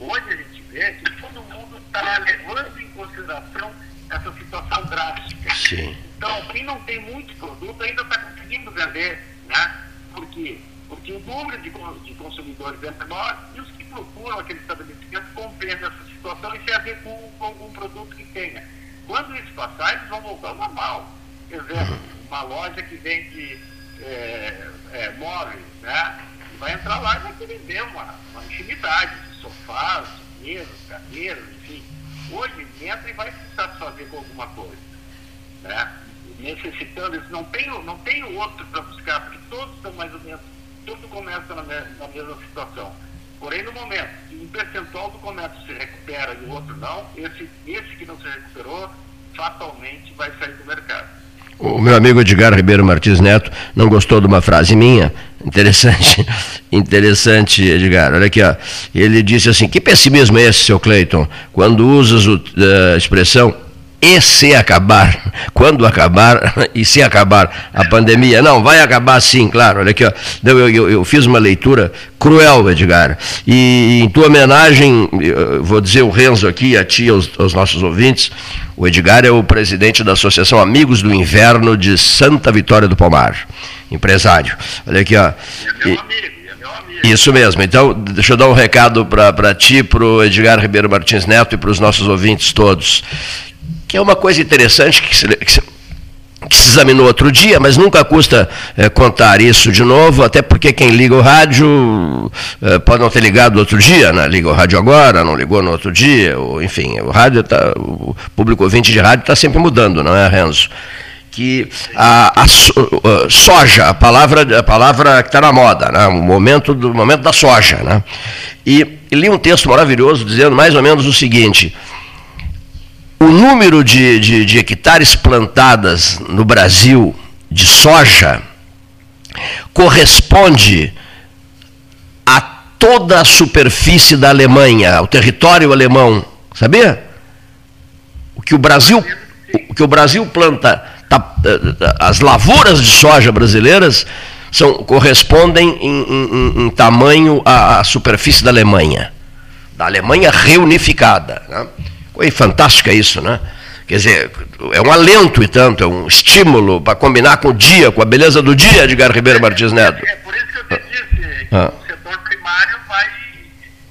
Hoje a gente vê que todo mundo está levando em consideração essa situação drástica. Sim. Então, quem não tem muito produto ainda está conseguindo vender, né? Por quê? Porque o número de, de consumidores é menor e os que procuram aquele estabelecimento compreendem essa situação e se a ver com, algum produto que tenha. Quando isso passar, eles vão voltar ao normal. Exemplo, uma loja que vende é, é, móveis, né? vai entrar lá e vai vender uma, uma infinidade de sofás, mesas, cadeiras, enfim. Hoje entra e vai se satisfazer com alguma coisa. Né? Necessitando isso, não tem, não tem outro para buscar, porque todos estão mais ou menos, tudo começa na, na mesma situação. Porém, no momento que um percentual do comércio se recupera e o outro não, esse, esse que não se recuperou, fatalmente vai sair do mercado. O meu amigo Edgar Ribeiro Martins Neto não gostou de uma frase minha. Interessante, interessante, Edgar. Olha aqui, ó. Ele disse assim: que pessimismo é esse, seu Cleiton, quando usas o, a expressão e se acabar, quando acabar e se acabar a pandemia. Não, vai acabar sim, claro. Olha aqui, ó. Eu, eu, eu fiz uma leitura cruel, Edgar. E em tua homenagem, vou dizer o Renzo aqui, a ti, aos, aos nossos ouvintes, o Edgar é o presidente da Associação Amigos do Inverno de Santa Vitória do Palmar, empresário. Olha aqui, ó. É amigo. É isso mesmo. Então, deixa eu dar um recado para ti, para o Edgar Ribeiro Martins Neto e para os nossos ouvintes todos que é uma coisa interessante que se, que se, que se examinou outro dia, mas nunca custa é, contar isso de novo, até porque quem liga o rádio é, pode não ter ligado outro dia, né? liga o rádio agora, não ligou no outro dia, ou, enfim, o rádio tá, o público ouvinte de rádio está sempre mudando, não é, Renzo? que a, a, soja, a palavra, a palavra que está na moda, né? o momento do momento da soja, né? E li um texto maravilhoso dizendo mais ou menos o seguinte: o número de, de, de hectares plantadas no Brasil de soja corresponde a toda a superfície da Alemanha, o território alemão, sabia? O que o Brasil, o que o Brasil planta, tá, as lavouras de soja brasileiras são, correspondem em, em, em tamanho à, à, superfície da Alemanha, da Alemanha reunificada. Né? Foi fantástica isso, né? Quer dizer, é um alento e tanto, é um estímulo para combinar com o dia, com a beleza do dia, Edgar Ribeiro Martins Neto. É, por isso que eu te disse que ah. o setor primário vai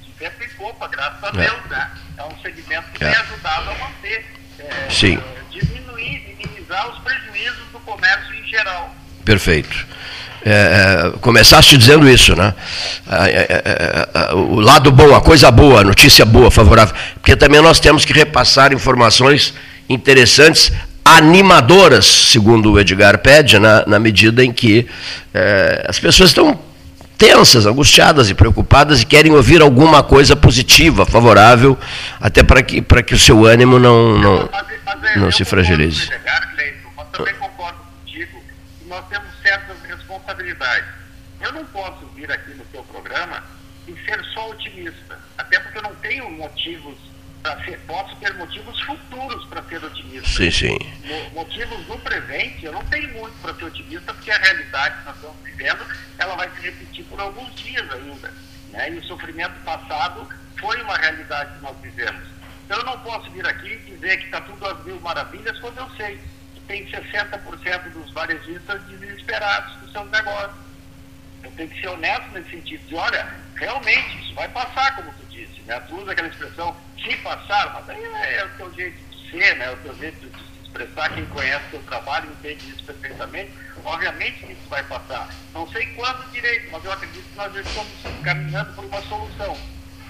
de vento em popa, graças a é. Deus, né? É um segmento que é. tem ajudado a manter, é, Sim. diminuir, minimizar os prejuízos do comércio em geral. Perfeito. É, é, começaste dizendo isso, né? É, é, é, o lado bom, a coisa boa, a notícia boa, favorável. Porque também nós temos que repassar informações interessantes, animadoras, segundo o Edgar pede, na, na medida em que as pessoas estão tensas, angustiadas e preocupadas e querem ouvir alguma coisa positiva, favorável, até para que, para que o seu ânimo não, não, não se fragilize. Responsabilidade. Eu não posso vir aqui no seu programa e ser só otimista, até porque eu não tenho motivos para ser, posso ter motivos futuros para ser otimista. Sim, sim. Motivos no presente, eu não tenho muito para ser otimista, porque a realidade que nós estamos vivendo, ela vai se repetir por alguns dias ainda. Né? E o sofrimento passado foi uma realidade que nós vivemos. Então eu não posso vir aqui e dizer que está tudo às mil maravilhas quando eu sei tem 60% dos varejistas desesperados dos seus negócios. Eu tenho que ser honesto nesse sentido, de olha, realmente, isso vai passar, como tu disse, né? Tu usa aquela expressão, se passar, mas aí é, é o teu jeito de ser, né? O teu jeito de se expressar, quem conhece o teu trabalho entende isso perfeitamente. Obviamente que isso vai passar. Não sei quando direito, mas eu acredito que nós estamos caminhando por uma solução.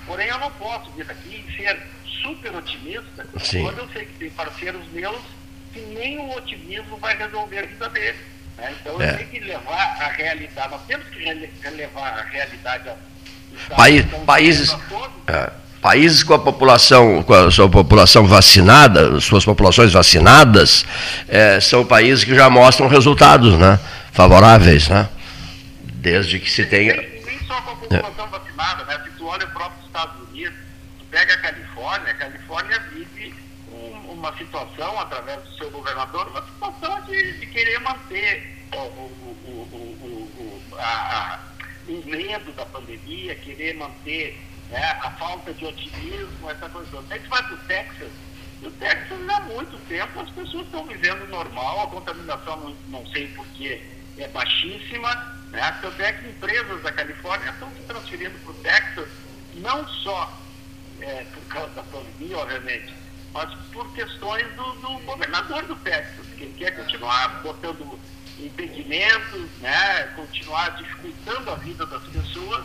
Porém, eu não posso vir aqui e ser super otimista Sim. quando eu sei que tem parceiros meus que nem o otimismo vai resolver a vida deles. Né? Então, É. eu tenho que levar a realidade, nós temos que relevar a realidade a País- países, é, países com a população, com a sua população vacinada, suas populações vacinadas, é, são países que já mostram resultados, né? Favoráveis, né? Desde que se tenha. Nem, nem só com a população vacinada, né? Se tu olha o próprio Estados Unidos, tu pega a uma situação, através do seu governador, uma situação de, de querer manter o, o, o, o, o, a, a, o medo da pandemia, querer manter né, a falta de otimismo, essa coisa toda. Aí tu vai para o Texas, no Texas há muito tempo as pessoas estão vivendo normal, a contaminação não, não sei porquê é baixíssima, né? Tanto é que empresas da Califórnia estão se transferindo para o Texas, não só é, por causa da pandemia, obviamente, mas por questões do, do governador do Texas, que ele quer continuar botando impedimentos, né? continuar dificultando a vida das pessoas,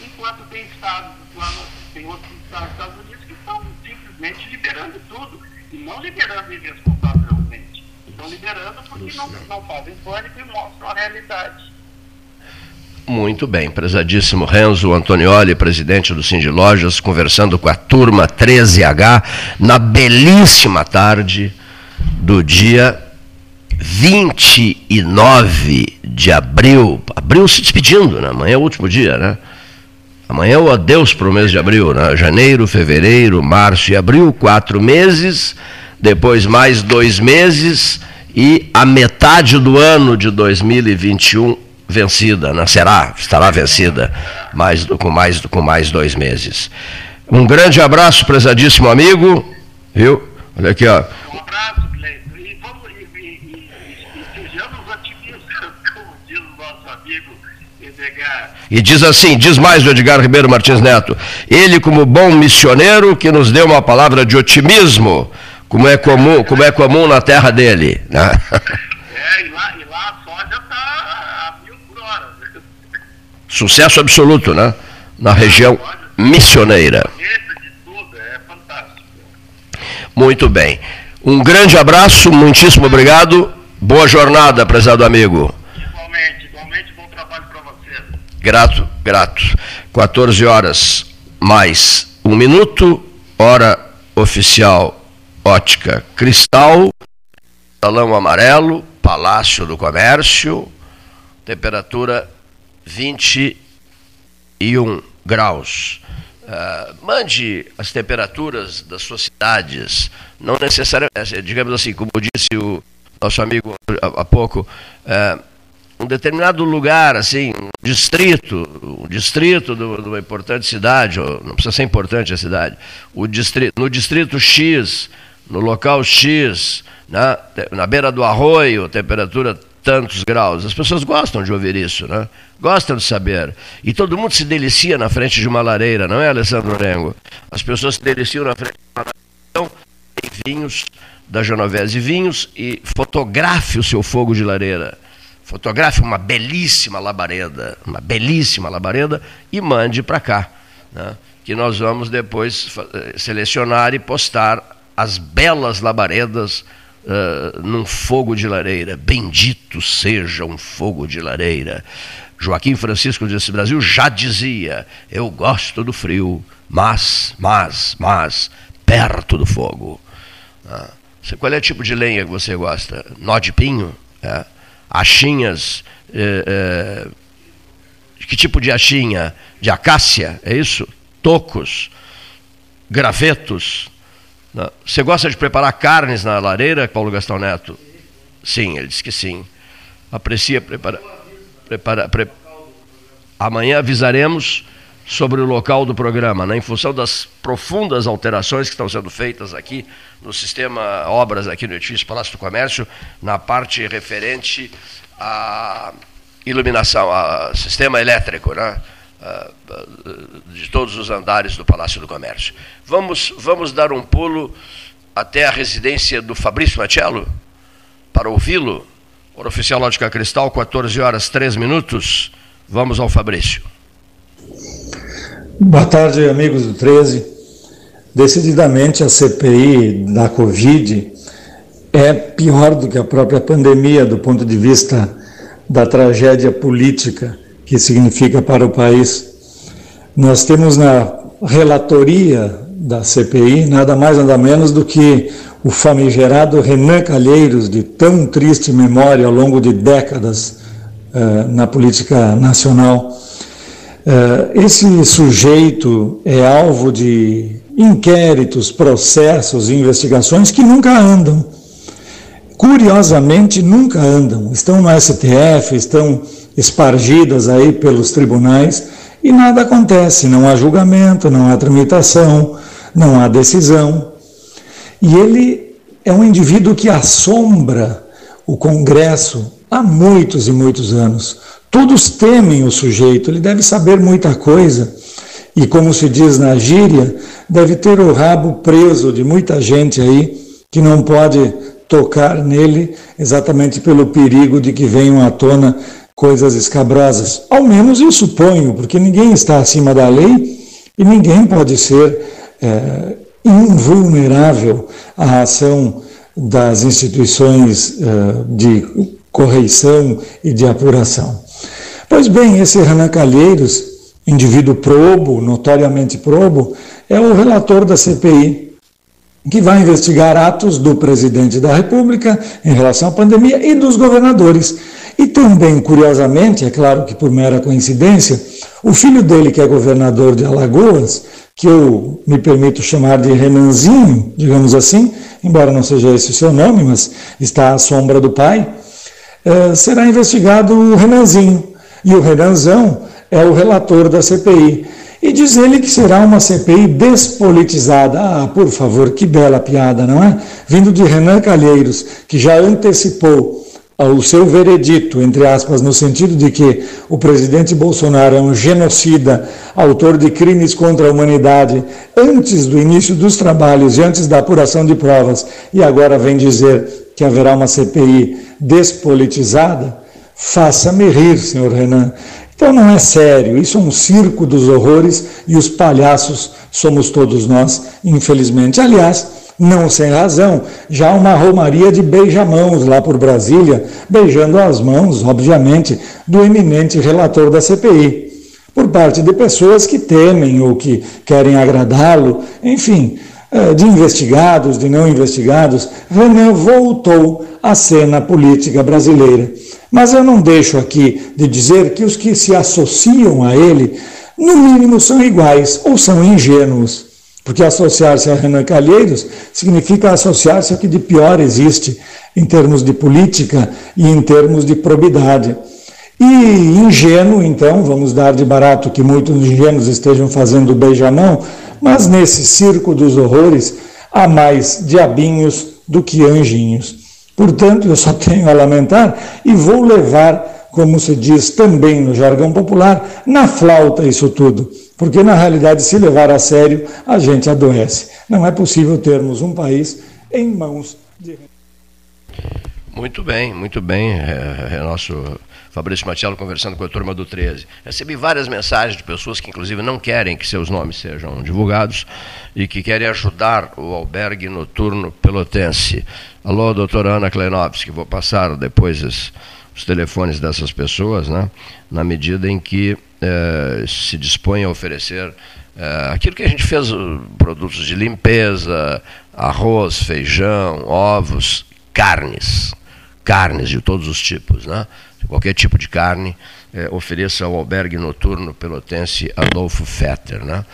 enquanto tem estados, lá no- tem outros estados dos Estados Unidos que estão simplesmente liberando tudo, e não liberando irresponsavelmente. Estão liberando porque não, não fazem pânico e mostram a realidade. Muito bem, prezadíssimo Renzo Antonioli, presidente do Cindy Lojas, conversando com a turma 13H na belíssima tarde do dia 29 de abril. Abril se despedindo, né? Amanhã é o último dia, né? Amanhã é o adeus para o mês de abril, né? Janeiro, fevereiro, março e abril, quatro meses, depois mais dois meses e a metade do ano de 2021 vencida, né? será, estará vencida mais, com, mais, com mais dois meses. Um grande abraço, prezadíssimo amigo, viu? Olha aqui, ó. Um abraço. E, vamos, e, e, e, e sejamos otimistas, como diz o nosso amigo Edgar. E diz assim, diz mais o Edgar Ribeiro Martins Neto, ele como bom missioneiro que nos deu uma palavra de otimismo, como é comum, como é comum na terra dele. né? É, e lá, e lá a soja está a mil por hora. né? Sucesso absoluto, né? Na região missioneira. Esse de tudo é fantástico. Muito bem. Um grande abraço, muitíssimo obrigado. Boa jornada, prezado amigo. Igualmente, igualmente bom trabalho para você. Grato, grato. 14 horas mais um minuto, hora oficial ótica cristal, salão amarelo, Palácio do Comércio, temperatura 21 graus. Ah, mande as temperaturas das suas cidades, não necessariamente, digamos assim, como disse o nosso amigo há pouco, ah, um determinado lugar, assim, um distrito, um distrito de uma importante cidade, não precisa ser importante a cidade, o distrito, no distrito X, no local X, na, na beira do arroio, temperatura tantos graus. As pessoas gostam de ouvir isso, né? Gostam de saber. E todo mundo se delicia na frente de uma lareira, não é, Alessandro Rengo? As pessoas se deliciam na frente de uma lareira. Então, tem vinhos da Genovese Vinhos e fotografe o seu fogo de lareira. Fotografe uma belíssima labareda, uma belíssima labareda e mande para cá, né? que nós vamos depois eh, selecionar e postar as belas labaredas ah, num fogo de lareira. Bendito seja um fogo de lareira. Joaquim Francisco desse Brasil já dizia: Eu gosto do frio, mas, mas, mas, perto do fogo. Ah, qual é o tipo de lenha que você gosta? Nó de pinho? É. Achinhas. eh, eh, que tipo de achinha? De acácia? É isso? Tocos? Gravetos? Você gosta de preparar carnes na lareira, Paulo Gastão Neto? Sim, ele disse que sim. Aprecia preparar. Prepara, pre... Amanhã avisaremos sobre o local do programa, né, em função das profundas alterações que estão sendo feitas aqui no sistema obras aqui no edifício Palácio do Comércio, na parte referente a iluminação, a, sistema elétrico, né? De todos os andares do Palácio do Comércio. Vamos, vamos dar um pulo até a residência do Fabrício Machello para ouvi-lo. Hora oficial Lógica Cristal, 14 horas 3 minutos. Vamos ao Fabrício. Boa tarde, amigos do 13. Decididamente a CPI da Covid é pior do que a própria pandemia do ponto de vista da tragédia política que significa para o país. Nós temos na relatoria da CPI nada mais nada menos do que o famigerado Renan Calheiros, de tão triste memória ao longo de décadas uh, na política nacional. Uh, esse sujeito é alvo de inquéritos, processos, investigações que nunca andam curiosamente nunca andam. Estão no STF, estão espargidas aí pelos tribunais e nada acontece. Não há julgamento, não há tramitação, não há decisão. E ele é um indivíduo que assombra o Congresso há muitos e muitos anos. Todos temem o sujeito, ele deve saber muita coisa. E como se diz na gíria, deve ter o rabo preso de muita gente aí que não pode tocar nele exatamente pelo perigo de que venham à tona coisas escabrosas. Ao menos eu suponho, porque ninguém está acima da lei e ninguém pode ser é, invulnerável à ação das instituições é, de correição e de apuração. Pois bem, esse Renan Calheiros, indivíduo probo, notoriamente probo, é o relator da CPI que vai investigar atos do presidente da República em relação à pandemia e dos governadores. E também, curiosamente, é claro que por mera coincidência, o filho dele, que é governador de Alagoas, que eu me permito chamar de Renanzinho, digamos assim, embora não seja esse o seu nome, mas está à sombra do pai, eh, será investigado o Renanzinho. E o Renanzão é o relator da CPI. E diz ele que será uma CPI despolitizada. Ah, por favor, que bela piada, não é? Vindo de Renan Calheiros, que já antecipou o seu veredito, entre aspas, no sentido de que o presidente Bolsonaro é um genocida, autor de crimes contra a humanidade, antes do início dos trabalhos e antes da apuração de provas, e agora vem dizer que haverá uma CPI despolitizada, faça-me rir, senhor Renan. Então não é sério, isso é um circo dos horrores e os palhaços somos todos nós, infelizmente. Aliás, não sem razão, já uma romaria de beijamãos lá por Brasília, beijando as mãos, obviamente, do eminente relator da CPI, por parte de pessoas que temem ou que querem agradá-lo, enfim, eh, de investigados, de não investigados, Renan voltou à cena política brasileira. Mas eu não deixo aqui de dizer que os que se associam a ele, no mínimo, são iguais ou são ingênuos. Porque associar-se a Renan Calheiros significa associar-se ao que de pior existe em termos de política e em termos de probidade. E ingênuo, então, vamos dar de barato que muitos ingênuos estejam fazendo beijamão, mas nesse circo dos horrores há mais diabinhos do que anjinhos. Portanto, eu só tenho a lamentar e vou levar, como se diz também no jargão popular, na flauta isso tudo. Porque, na realidade, se levar a sério, a gente adoece. Não é possível termos um país em mãos de. Muito bem, muito bem. É, é nosso Fabrício Matiello conversando com a turma do 13. Recebi várias mensagens de pessoas que, inclusive, não querem que seus nomes sejam divulgados e que querem ajudar o albergue noturno pelotense. Alô, doutora Ana Kleinovski, vou passar depois os, os telefones dessas pessoas, né, na medida em que eh, se dispõe a oferecer eh, aquilo que a gente fez, produtos de limpeza, arroz, feijão, ovos, carnes, carnes de todos os tipos, né? qualquer tipo de carne, é, ofereça ao albergue noturno pelotense Adolfo Fetter. Né?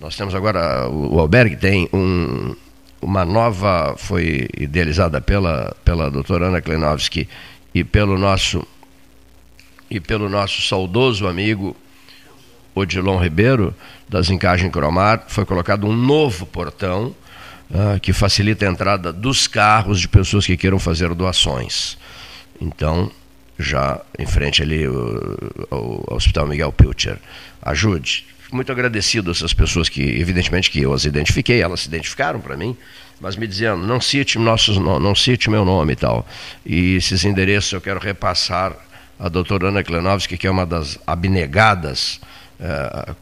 Nós temos agora, o, o albergue tem um, uma nova, foi idealizada pela, pela doutora Ana Klenowski e pelo nosso, e pelo nosso saudoso amigo Odilon Ribeiro, das Encagem Cromar, foi colocado um novo portão uh, que facilita a entrada dos carros de pessoas que queiram fazer doações. Então, já em frente ali ao, ao Hospital Miguel Pilcher. Ajude. Muito agradecido a essas pessoas que, evidentemente, que eu as identifiquei, elas se identificaram para mim, mas me dizendo, não cite nossos, não, não cite meu nome e tal. E esses endereços eu quero repassar a doutora Ana Klenovski, que é uma das abnegadas eh,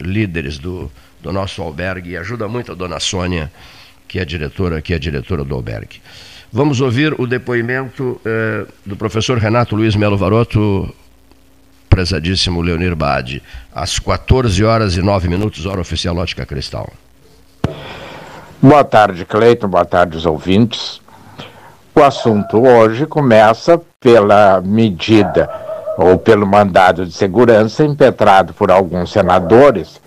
líderes do, do nosso albergue, e ajuda muito a dona Sônia, que é diretora, que é diretora do albergue. Vamos ouvir o depoimento eh, do professor Renato Luiz Melo Varoto, prezadíssimo Leonir Bade, às 14 horas e 9 minutos, hora oficial Ótica Cristal. Boa tarde, Cleiton, boa tarde, os ouvintes. O assunto hoje começa pela medida ou pelo mandado de segurança impetrado por alguns senadores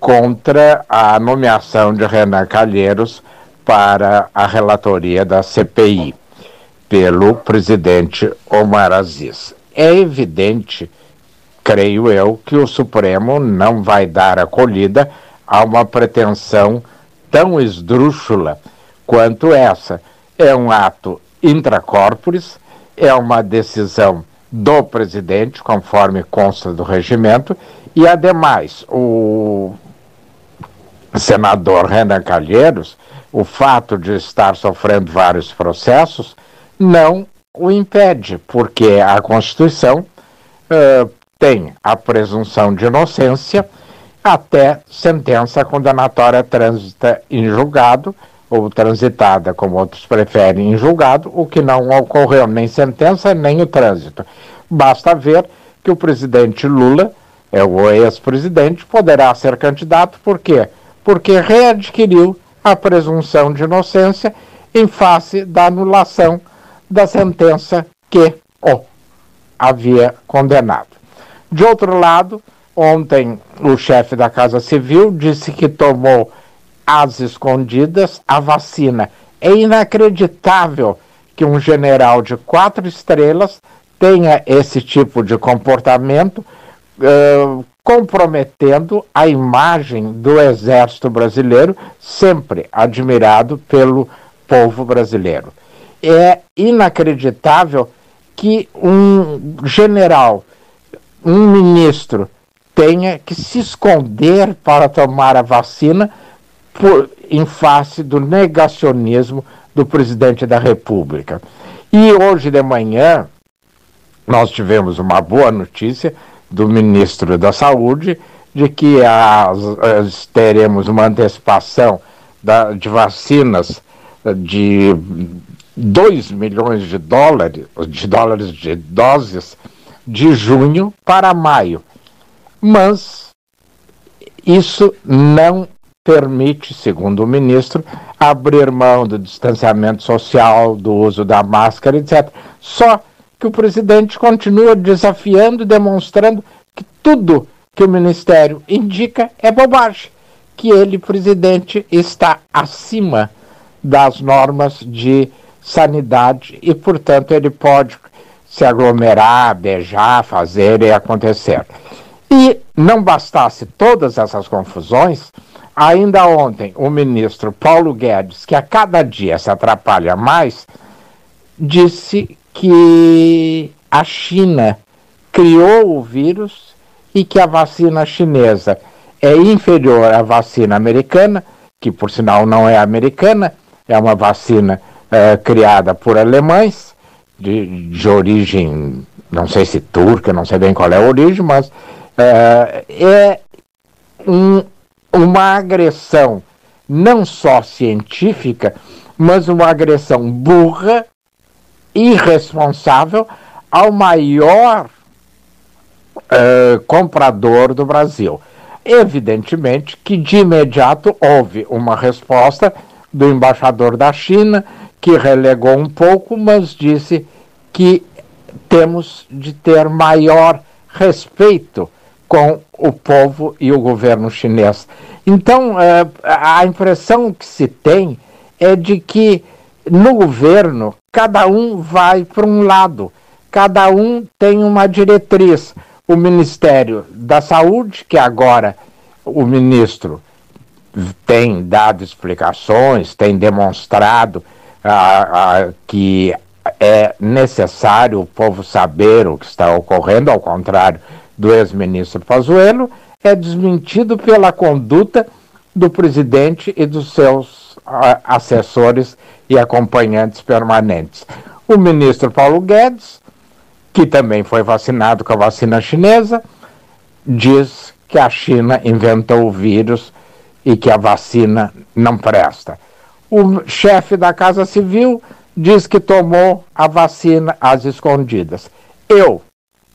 contra a nomeação de Renan Calheiros para a relatoria da CPI pelo presidente Omar Aziz. É evidente, creio eu, que o Supremo não vai dar acolhida a uma pretensão tão esdrúxula quanto essa. É um ato intracorporis, é uma decisão do presidente, conforme consta do regimento, e ademais o senador Renan Calheiros o fato de estar sofrendo vários processos não o impede, porque a Constituição uh, tem a presunção de inocência até sentença condenatória transita em julgado, ou transitada, como outros preferem, em julgado, o que não ocorreu nem sentença nem o trânsito. Basta ver que o presidente Lula, é o ex-presidente, poderá ser candidato, por quê? Porque readquiriu a presunção de inocência em face da anulação da sentença que o havia condenado. De outro lado, ontem o chefe da Casa Civil disse que tomou às escondidas a vacina. É inacreditável que um general de quatro estrelas tenha esse tipo de comportamento, uh, comprometendo a imagem do exército brasileiro, sempre admirado pelo povo brasileiro. É inacreditável que um general, um ministro, tenha que se esconder para tomar a vacina por, em face do negacionismo do presidente da República. E hoje de manhã, nós tivemos uma boa notícia do ministro da Saúde de que as, as teremos uma antecipação da, de vacinas de 2 milhões de dólares, de dólares de doses de junho para maio. Mas isso não permite, segundo o ministro, abrir mão do distanciamento social, do uso da máscara, etc. Só que o presidente continua desafiando, demonstrando que tudo que o ministério indica é bobagem, que ele, presidente, está acima das normas de sanidade e, portanto, ele pode se aglomerar, beijar, fazer e acontecer. E não bastasse todas essas confusões, ainda ontem o ministro Paulo Guedes, que a cada dia se atrapalha mais, disse que a China criou o vírus e que a vacina chinesa é inferior à vacina americana, que por sinal não é americana, é uma vacina é, criada por alemães, de, de, origem, não sei se turca, não sei bem qual é a origem, mas é, é um, uma agressão não só científica, mas uma agressão burra irresponsável ao maior uh, comprador do Brasil. Evidentemente que de imediato houve uma resposta do embaixador da China, que relegou um pouco, mas disse que temos de ter maior respeito com o povo e o governo chinês. Então, uh, a impressão que se tem é de que no governo cada um vai para um lado, cada um tem uma diretriz. O Ministério da Saúde, que agora o ministro tem dado explicações, tem demonstrado ah, ah, que é necessário o povo saber o que está ocorrendo, ao contrário do ex-ministro Pazuello, é desmentido pela conduta do presidente e dos seus assessores e acompanhantes permanentes. O ministro Paulo Guedes, que também foi vacinado com a vacina chinesa, diz que a China inventou o vírus e que a vacina não presta. O chefe da Casa Civil diz que tomou a vacina às escondidas. Eu,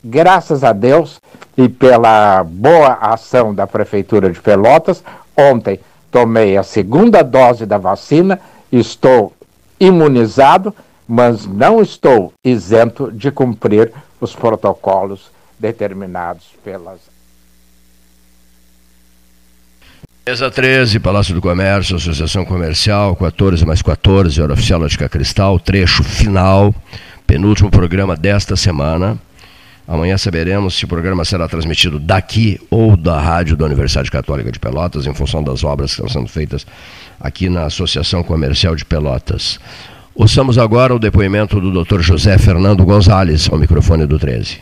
graças a Deus e pela boa ação da Prefeitura de Pelotas, ontem tomei a segunda dose da vacina, estou imunizado, mas não estou isento de cumprir os protocolos determinados pelas Mesa 13, Palácio do Comércio, Associação Comercial, 14 mais 14, Hora Oficial Ótica Cristal, trecho final, penúltimo programa desta semana. Amanhã saberemos se o programa será transmitido daqui ou da rádio da Universidade Católica de Pelotas, em função das obras que estão sendo feitas aqui na Associação Comercial de Pelotas. Ouçamos agora o depoimento do Dr. José Fernando Gonzalez, ao microfone do 13.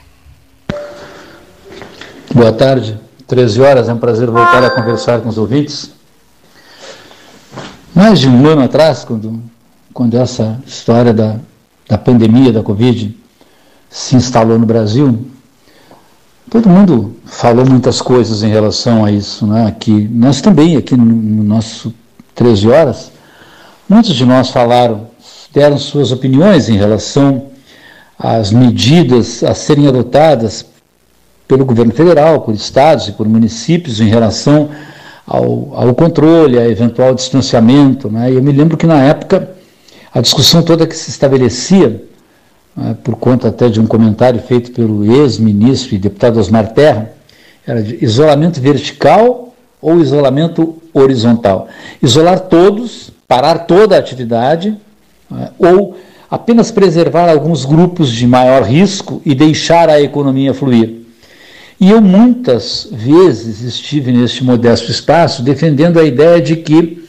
Boa tarde. 13 horas, é um prazer voltar a conversar com os ouvintes. Mais de um ano atrás, quando, quando essa história da, da pandemia da Covid se instalou no Brasil, todo mundo falou muitas coisas em relação a isso. Né? Aqui, nós também, aqui no, no nosso 13 horas, muitos de nós falaram, deram suas opiniões em relação às medidas a serem adotadas pelo governo federal, por estados e por municípios em relação ao, ao controle, a eventual distanciamento. Né? E eu me lembro que na época a discussão toda que se estabelecia, por conta até de um comentário feito pelo ex-ministro e deputado Osmar Terra, era de isolamento vertical ou isolamento horizontal. Isolar todos, parar toda a atividade, né? ou apenas preservar alguns grupos de maior risco e deixar a economia fluir. E eu muitas vezes estive neste modesto espaço defendendo a ideia de que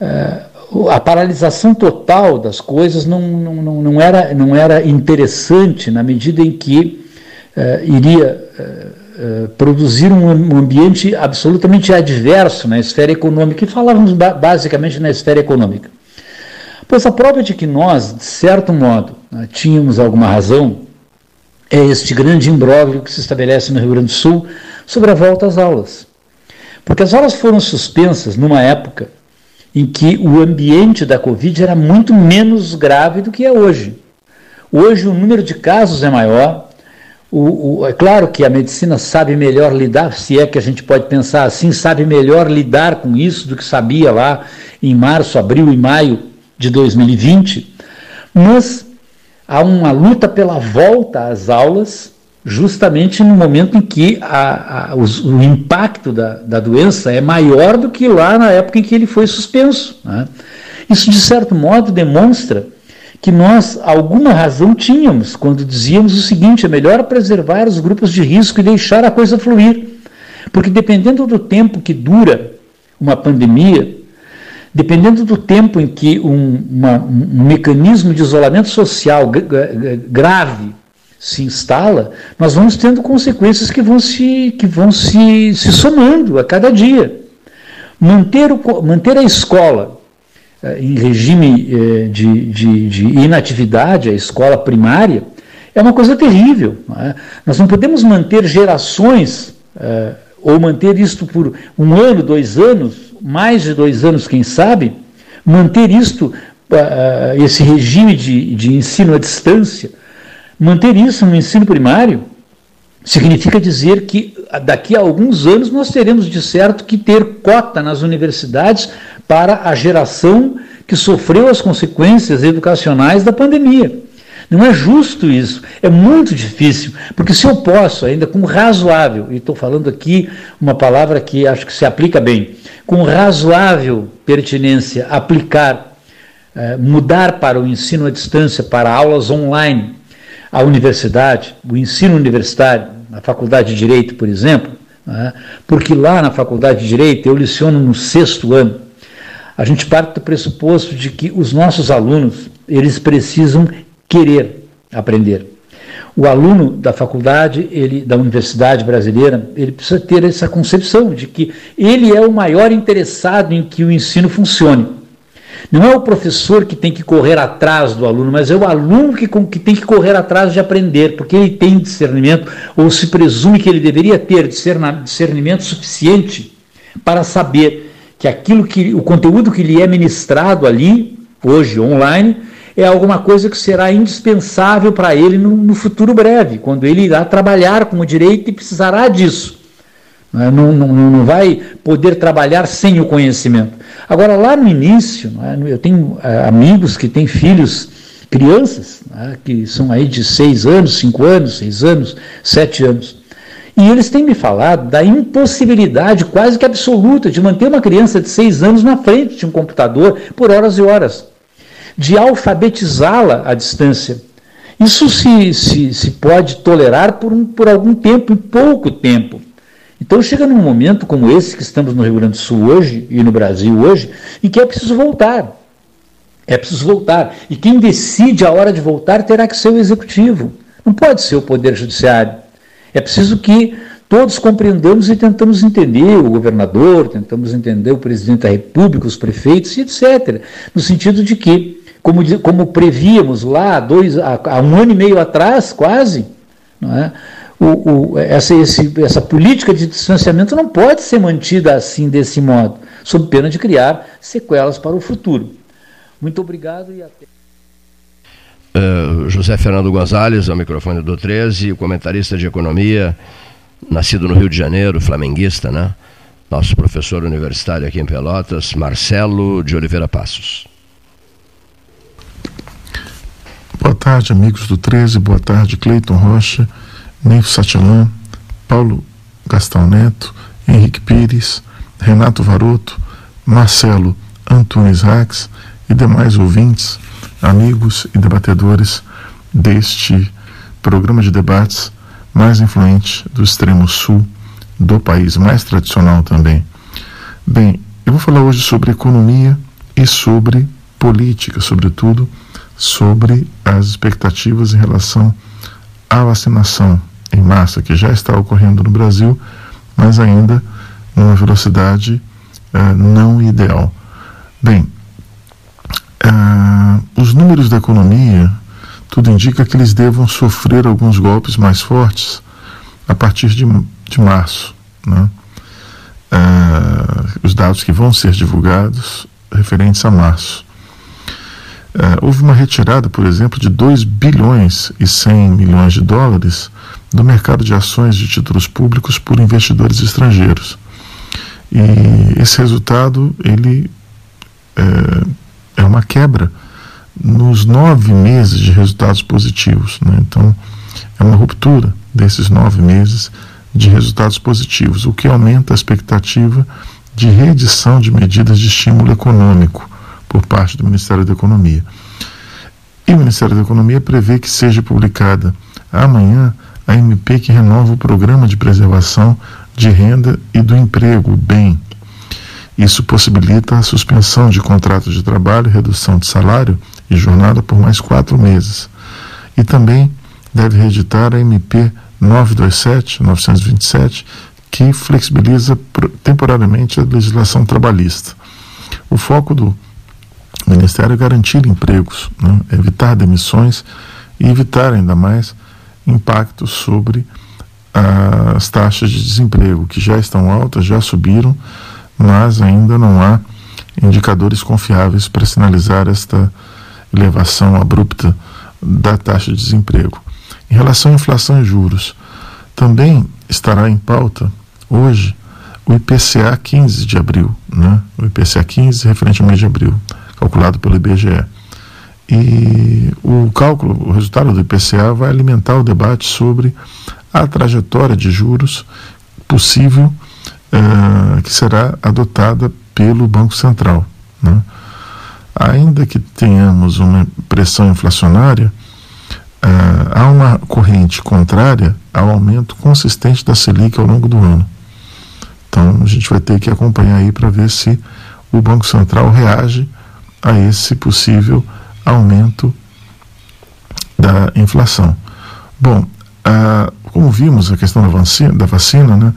uh, a paralisação total das coisas não, não, não, era, não era interessante na medida em que uh, iria uh, produzir um ambiente absolutamente adverso na esfera econômica, e falávamos ba basicamente na esfera econômica. Pois a prova de que nós, de certo modo, né, tínhamos alguma razão é este grande imbróglio que se estabelece no Rio Grande do Sul sobre a volta às aulas. Porque as aulas foram suspensas numa época em que o ambiente da Covid era muito menos grave do que é hoje. Hoje o número de casos é maior. O, o, é claro que a medicina sabe melhor lidar, se é que a gente pode pensar assim, sabe melhor lidar com isso do que sabia lá em março, abril e maio de 2020, mas há uma luta pela volta às aulas, justamente no momento em que a, a, os, o impacto da, da, doença é maior do que lá na época em que ele foi suspenso. Né? Isso, de certo modo, demonstra que nós alguma razão tínhamos quando dizíamos o seguinte: é melhor preservar os grupos de risco e deixar a coisa fluir. Porque dependendo do tempo que dura uma pandemia, dependendo do tempo em que um, uma, um mecanismo de isolamento social grave se instala, nós vamos tendo consequências que vão se, que vão se, se somando a cada dia. Manter, o, manter a escola eh, em regime eh, de, de, de, inatividade, a escola primária, é uma coisa terrível. Não é? Nós não podemos manter gerações, eh, ou manter isto por um ano, dois anos, mais de dois anos, quem sabe, manter isto, esse regime de, de ensino à distância, manter isso no ensino primário, significa dizer que daqui a alguns anos nós teremos de certo que ter cota nas universidades para a geração que sofreu as consequências educacionais da pandemia. Não é justo isso, é muito difícil, porque se eu posso, ainda com razoável, e estou falando aqui uma palavra que acho que se aplica bem, com razoável pertinência, aplicar, eh, mudar para o ensino à distância, para aulas online, a universidade, o ensino universitário, na faculdade de Direito, por exemplo, né, porque lá na faculdade de Direito eu leciono no sexto ano. A gente parte do pressuposto de que os nossos alunos eles precisam querer aprender. O aluno da faculdade, ele, da universidade brasileira, ele precisa ter essa concepção de que ele é o maior interessado em que o ensino funcione. Não é o professor que tem que correr atrás do aluno, mas é o aluno que, que tem que correr atrás de aprender, porque ele tem discernimento, ou se presume que ele deveria ter discernimento suficiente para saber que aquilo que o conteúdo que lhe é ministrado ali, hoje online, é alguma coisa que será indispensável para ele no, no, futuro breve, quando ele irá trabalhar com o direito e precisará disso. Não, não, não, não vai poder trabalhar sem o conhecimento. Agora, lá no início, é, eu tenho é, amigos que têm filhos, crianças, é, que são aí de seis anos, cinco anos, seis anos, sete anos. E eles têm me falado da impossibilidade quase que absoluta de manter uma criança de seis anos na frente de um computador por horas e horas de alfabetizá-la à distância. Isso se, se, se pode tolerar por, um, por algum tempo, pouco tempo. Então chega num momento como esse que estamos no Rio Grande do Sul hoje e no Brasil hoje, em que é preciso voltar. É preciso voltar. E quem decide a hora de voltar terá que ser o executivo. Não pode ser o Poder Judiciário. É preciso que todos compreendamos e tentamos entender o governador, tentamos entender o presidente da República, os prefeitos e etc. No sentido de que como, como prevíamos lá dois, há, há um ano e meio atrás, quase, não é? O, o, essa, esse, essa política de distanciamento não pode ser mantida assim, desse modo, sob pena de criar sequelas para o futuro. Muito obrigado e até. Uh, José Fernando Gonzalez, ao microfone do 13, comentarista de economia, nascido no Rio de Janeiro, flamenguista, né? Nosso professor universitário aqui em Pelotas, Marcelo de Oliveira Passos. Boa tarde, amigos do 13. Boa tarde, Cleiton Rocha, Neif Satilan, Paulo Gastão Neto, Henrique Pires, Renato Varoto, Marcelo Antunes Rax e demais ouvintes, amigos e debatedores deste programa de debates mais influente do extremo sul do país, mais tradicional também. Bem, eu vou falar hoje sobre economia e sobre política, sobretudo sobre as expectativas em relação à vacinação em massa, que já está ocorrendo no Brasil, mas ainda numa velocidade uh, não ideal. Bem, uh, os números da economia, tudo indica que eles devam sofrer alguns golpes mais fortes a partir de, de março. Né? Uh, os dados que vão ser divulgados referentes a março. Houve uma retirada, por exemplo, de 2 bilhões e 100 milhões de dólares do mercado de ações de títulos públicos por investidores estrangeiros. E esse resultado ele é, é uma quebra nos nove meses de resultados positivos. Né? Então, é uma ruptura desses nove meses de resultados positivos, o que aumenta a expectativa de reedição de medidas de estímulo econômico por parte do Ministério da Economia. E o Ministério da Economia prevê que seja publicada amanhã a MP que renova o Programa de Preservação de Renda e do Emprego, BEM. Isso possibilita a suspensão de contratos de trabalho, redução de salário e jornada por mais quatro meses. E também deve reeditar a MP 927, 927, que flexibiliza temporariamente a legislação trabalhista. O foco do Ministério é garantir empregos, né? evitar demissões e evitar ainda mais impactos sobre as taxas de desemprego, que já estão altas, já subiram, mas ainda não há indicadores confiáveis para sinalizar esta elevação abrupta da taxa de desemprego. Em relação à inflação e juros, também estará em pauta hoje o IPCA 15 de abril, né? o IPCA 15 referente ao mês de abril calculado pelo IBGE. E o cálculo, o resultado do IPCA vai alimentar o debate sobre a trajetória de juros possível uh, que será adotada pelo Banco Central. Né? Ainda que tenhamos uma pressão inflacionária, uh, há uma corrente contrária ao aumento consistente da Selic ao longo do ano. Então a gente vai ter que acompanhar aí para ver se o Banco Central reage a esse possível aumento da inflação. Bom, ah, como vimos a questão da vacina, da vacina né,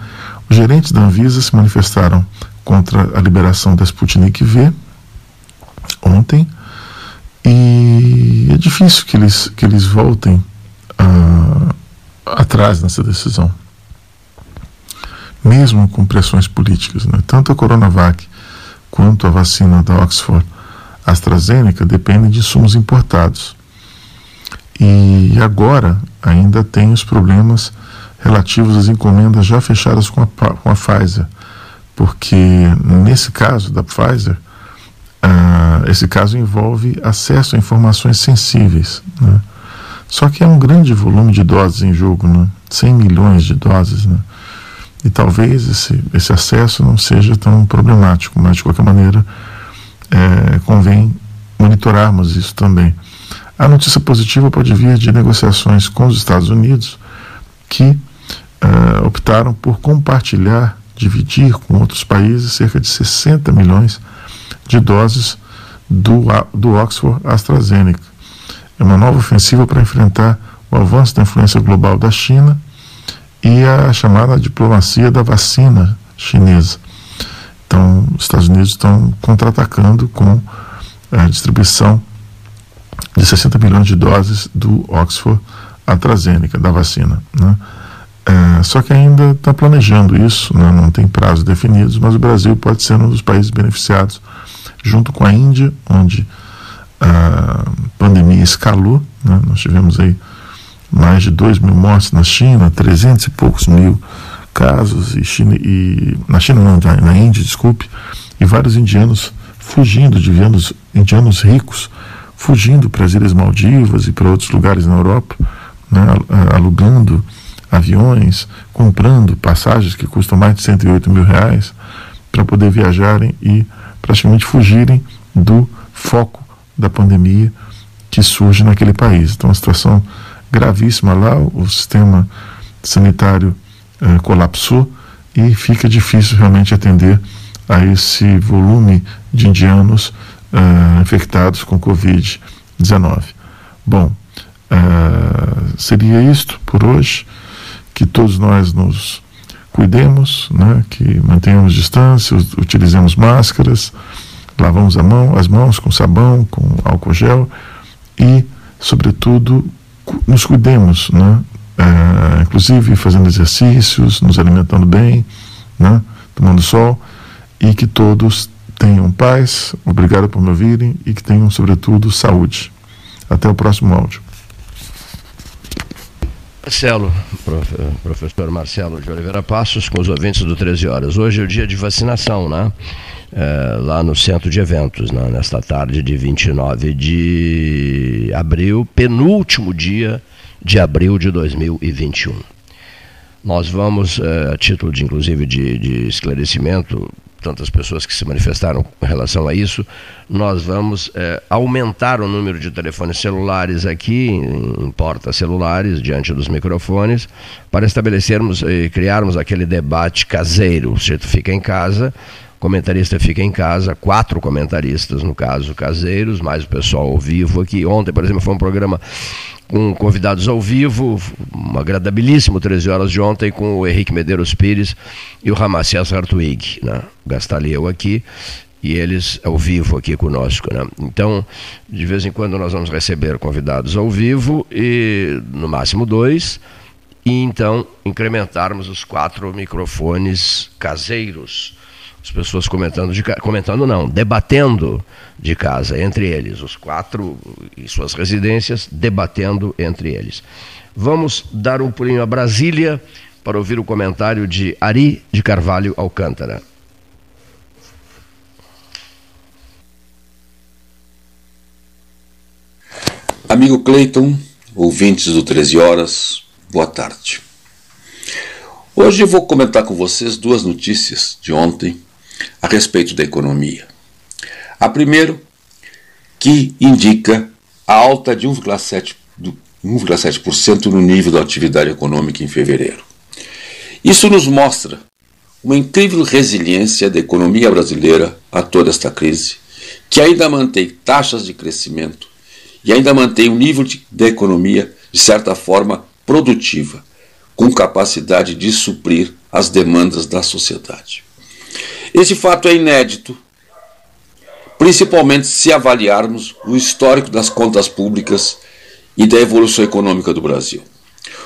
os gerentes da Anvisa se manifestaram contra a liberação da Sputnik V ontem e é difícil que eles, que eles voltem ah, atrás nessa decisão, mesmo com pressões políticas. Né? Tanto a Coronavac quanto a vacina da Oxford AstraZeneca dependem de insumos importados. E agora ainda tem os problemas relativos às encomendas já fechadas com a, com a Pfizer, porque nesse caso da Pfizer, uh, esse caso envolve acesso a informações sensíveis. Né? Só que é um grande volume de doses em jogo, né? 100 milhões de doses. Né? E talvez esse, esse acesso não seja tão problemático, mas de qualquer maneira é, convém monitorarmos isso também. A notícia positiva pode vir de negociações com os Estados Unidos que uh, optaram por compartilhar, dividir com outros países cerca de 60 milhões de doses do, do Oxford AstraZeneca. É uma nova ofensiva para enfrentar o avanço da influência global da China e a chamada diplomacia da vacina chinesa. Então, os Estados Unidos estão contra-atacando com a distribuição de 60 milhões de doses do Oxford AstraZeneca, da vacina. Né? É, só que ainda está planejando isso, né? não tem prazos definidos, mas o Brasil pode ser um dos países beneficiados, junto com a Índia, onde a pandemia escalou. Né? Nós tivemos aí mais de 2 mil mortes na China, 300 e poucos mil casos, e, China, e na China não, na Índia, desculpe, e vários indianos fugindo de indianos, indianos ricos fugindo para as Ilhas Maldivas e para outros lugares na Europa, né, alugando aviões, comprando passagens que custam mais de 108 mil reais para poder viajarem e praticamente fugirem do foco da pandemia que surge naquele país. Então, uma situação gravíssima lá, o sistema sanitário eh, colapsou e fica difícil realmente atender a esse volume de indianos uh, infectados com Covid-19. Bom, uh, seria isto por hoje. Que todos nós nos cuidemos, né, que mantenhamos distância, utilizemos máscaras, lavamos a mão, as mãos com sabão, com álcool gel e, sobretudo, nos cuidemos, né, uh, inclusive fazendo exercícios, nos alimentando bem, né, tomando sol e que todos Tenham paz, obrigado por me ouvirem e que tenham, sobretudo, saúde. Até o próximo áudio. Marcelo, professor Marcelo de Oliveira Passos, com os ouvintes do 13 Horas. Hoje é o dia de vacinação, né? É, lá no centro de eventos, né? nesta tarde de 29 de abril, penúltimo dia de abril de 2021. Nós vamos, é, a título de inclusive de, de esclarecimento, tantas pessoas que se manifestaram com relação a isso, nós vamos é, aumentar o número de telefones celulares aqui, em portas celulares, diante dos microfones, para estabelecermos e criarmos aquele debate caseiro. O sujeito fica em casa, comentarista fica em casa, quatro comentaristas, no caso, caseiros, mais o pessoal ao vivo aqui. Ontem, por exemplo, foi um programa com convidados ao vivo, um agradabilíssimo 13 horas de ontem com o Henrique Medeiros Pires e o Ramacias Hartwig, né? Gastaleu aqui e eles ao vivo aqui conosco. Né? Então, de vez em quando nós vamos receber convidados ao vivo e no máximo dois, e então incrementarmos os quatro microfones caseiros as pessoas comentando, de, comentando não, debatendo de casa entre eles, os quatro e suas residências, debatendo entre eles. Vamos dar um pulinho a Brasília para ouvir o comentário de Ari de Carvalho Alcântara. Amigo Cleiton, ouvintes do 13 Horas, boa tarde. Hoje eu vou comentar com vocês duas notícias de ontem a respeito da economia. A primeira, que indica a alta de 1,7% no nível da atividade econômica em fevereiro. Isso nos mostra uma incrível resiliência da economia brasileira a toda esta crise, que ainda mantém taxas de crescimento e ainda mantém um nível de, de economia, de certa forma, produtiva, com capacidade de suprir as demandas da sociedade. Esse fato é inédito, principalmente se avaliarmos o histórico das contas públicas e da evolução econômica do Brasil.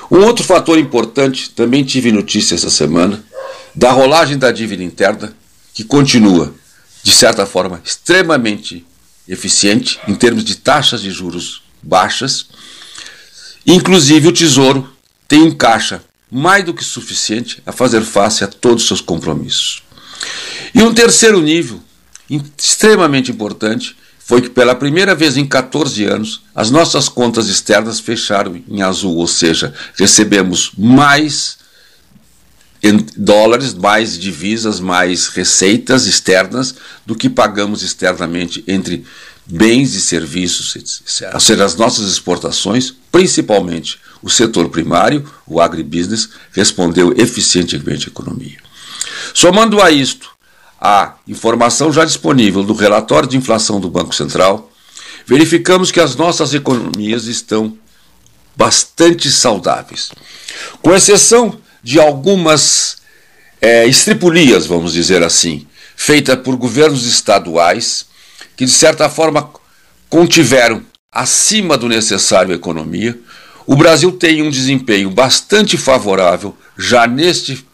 Um outro fator importante, também tive notícia essa semana, da rolagem da dívida interna, que continua, de certa forma, extremamente eficiente em termos de taxas de juros baixas. Inclusive, o Tesouro tem um caixa mais do que suficiente a fazer face a todos os seus compromissos. E um terceiro nível, extremamente importante, foi que pela primeira vez em 14 anos as nossas contas externas fecharam em azul, ou seja, recebemos mais dólares, mais divisas, mais receitas externas do que pagamos externamente entre bens e serviços, ou seja, as nossas exportações, principalmente o setor primário, o agribusiness, respondeu eficientemente à economia. Somando a isto a informação já disponível do relatório de inflação do Banco Central, verificamos que as nossas economias estão bastante saudáveis. Com exceção de algumas é, estripulias, vamos dizer assim, feitas por governos estaduais, que de certa forma contiveram acima do necessário a economia, o Brasil tem um desempenho bastante favorável já neste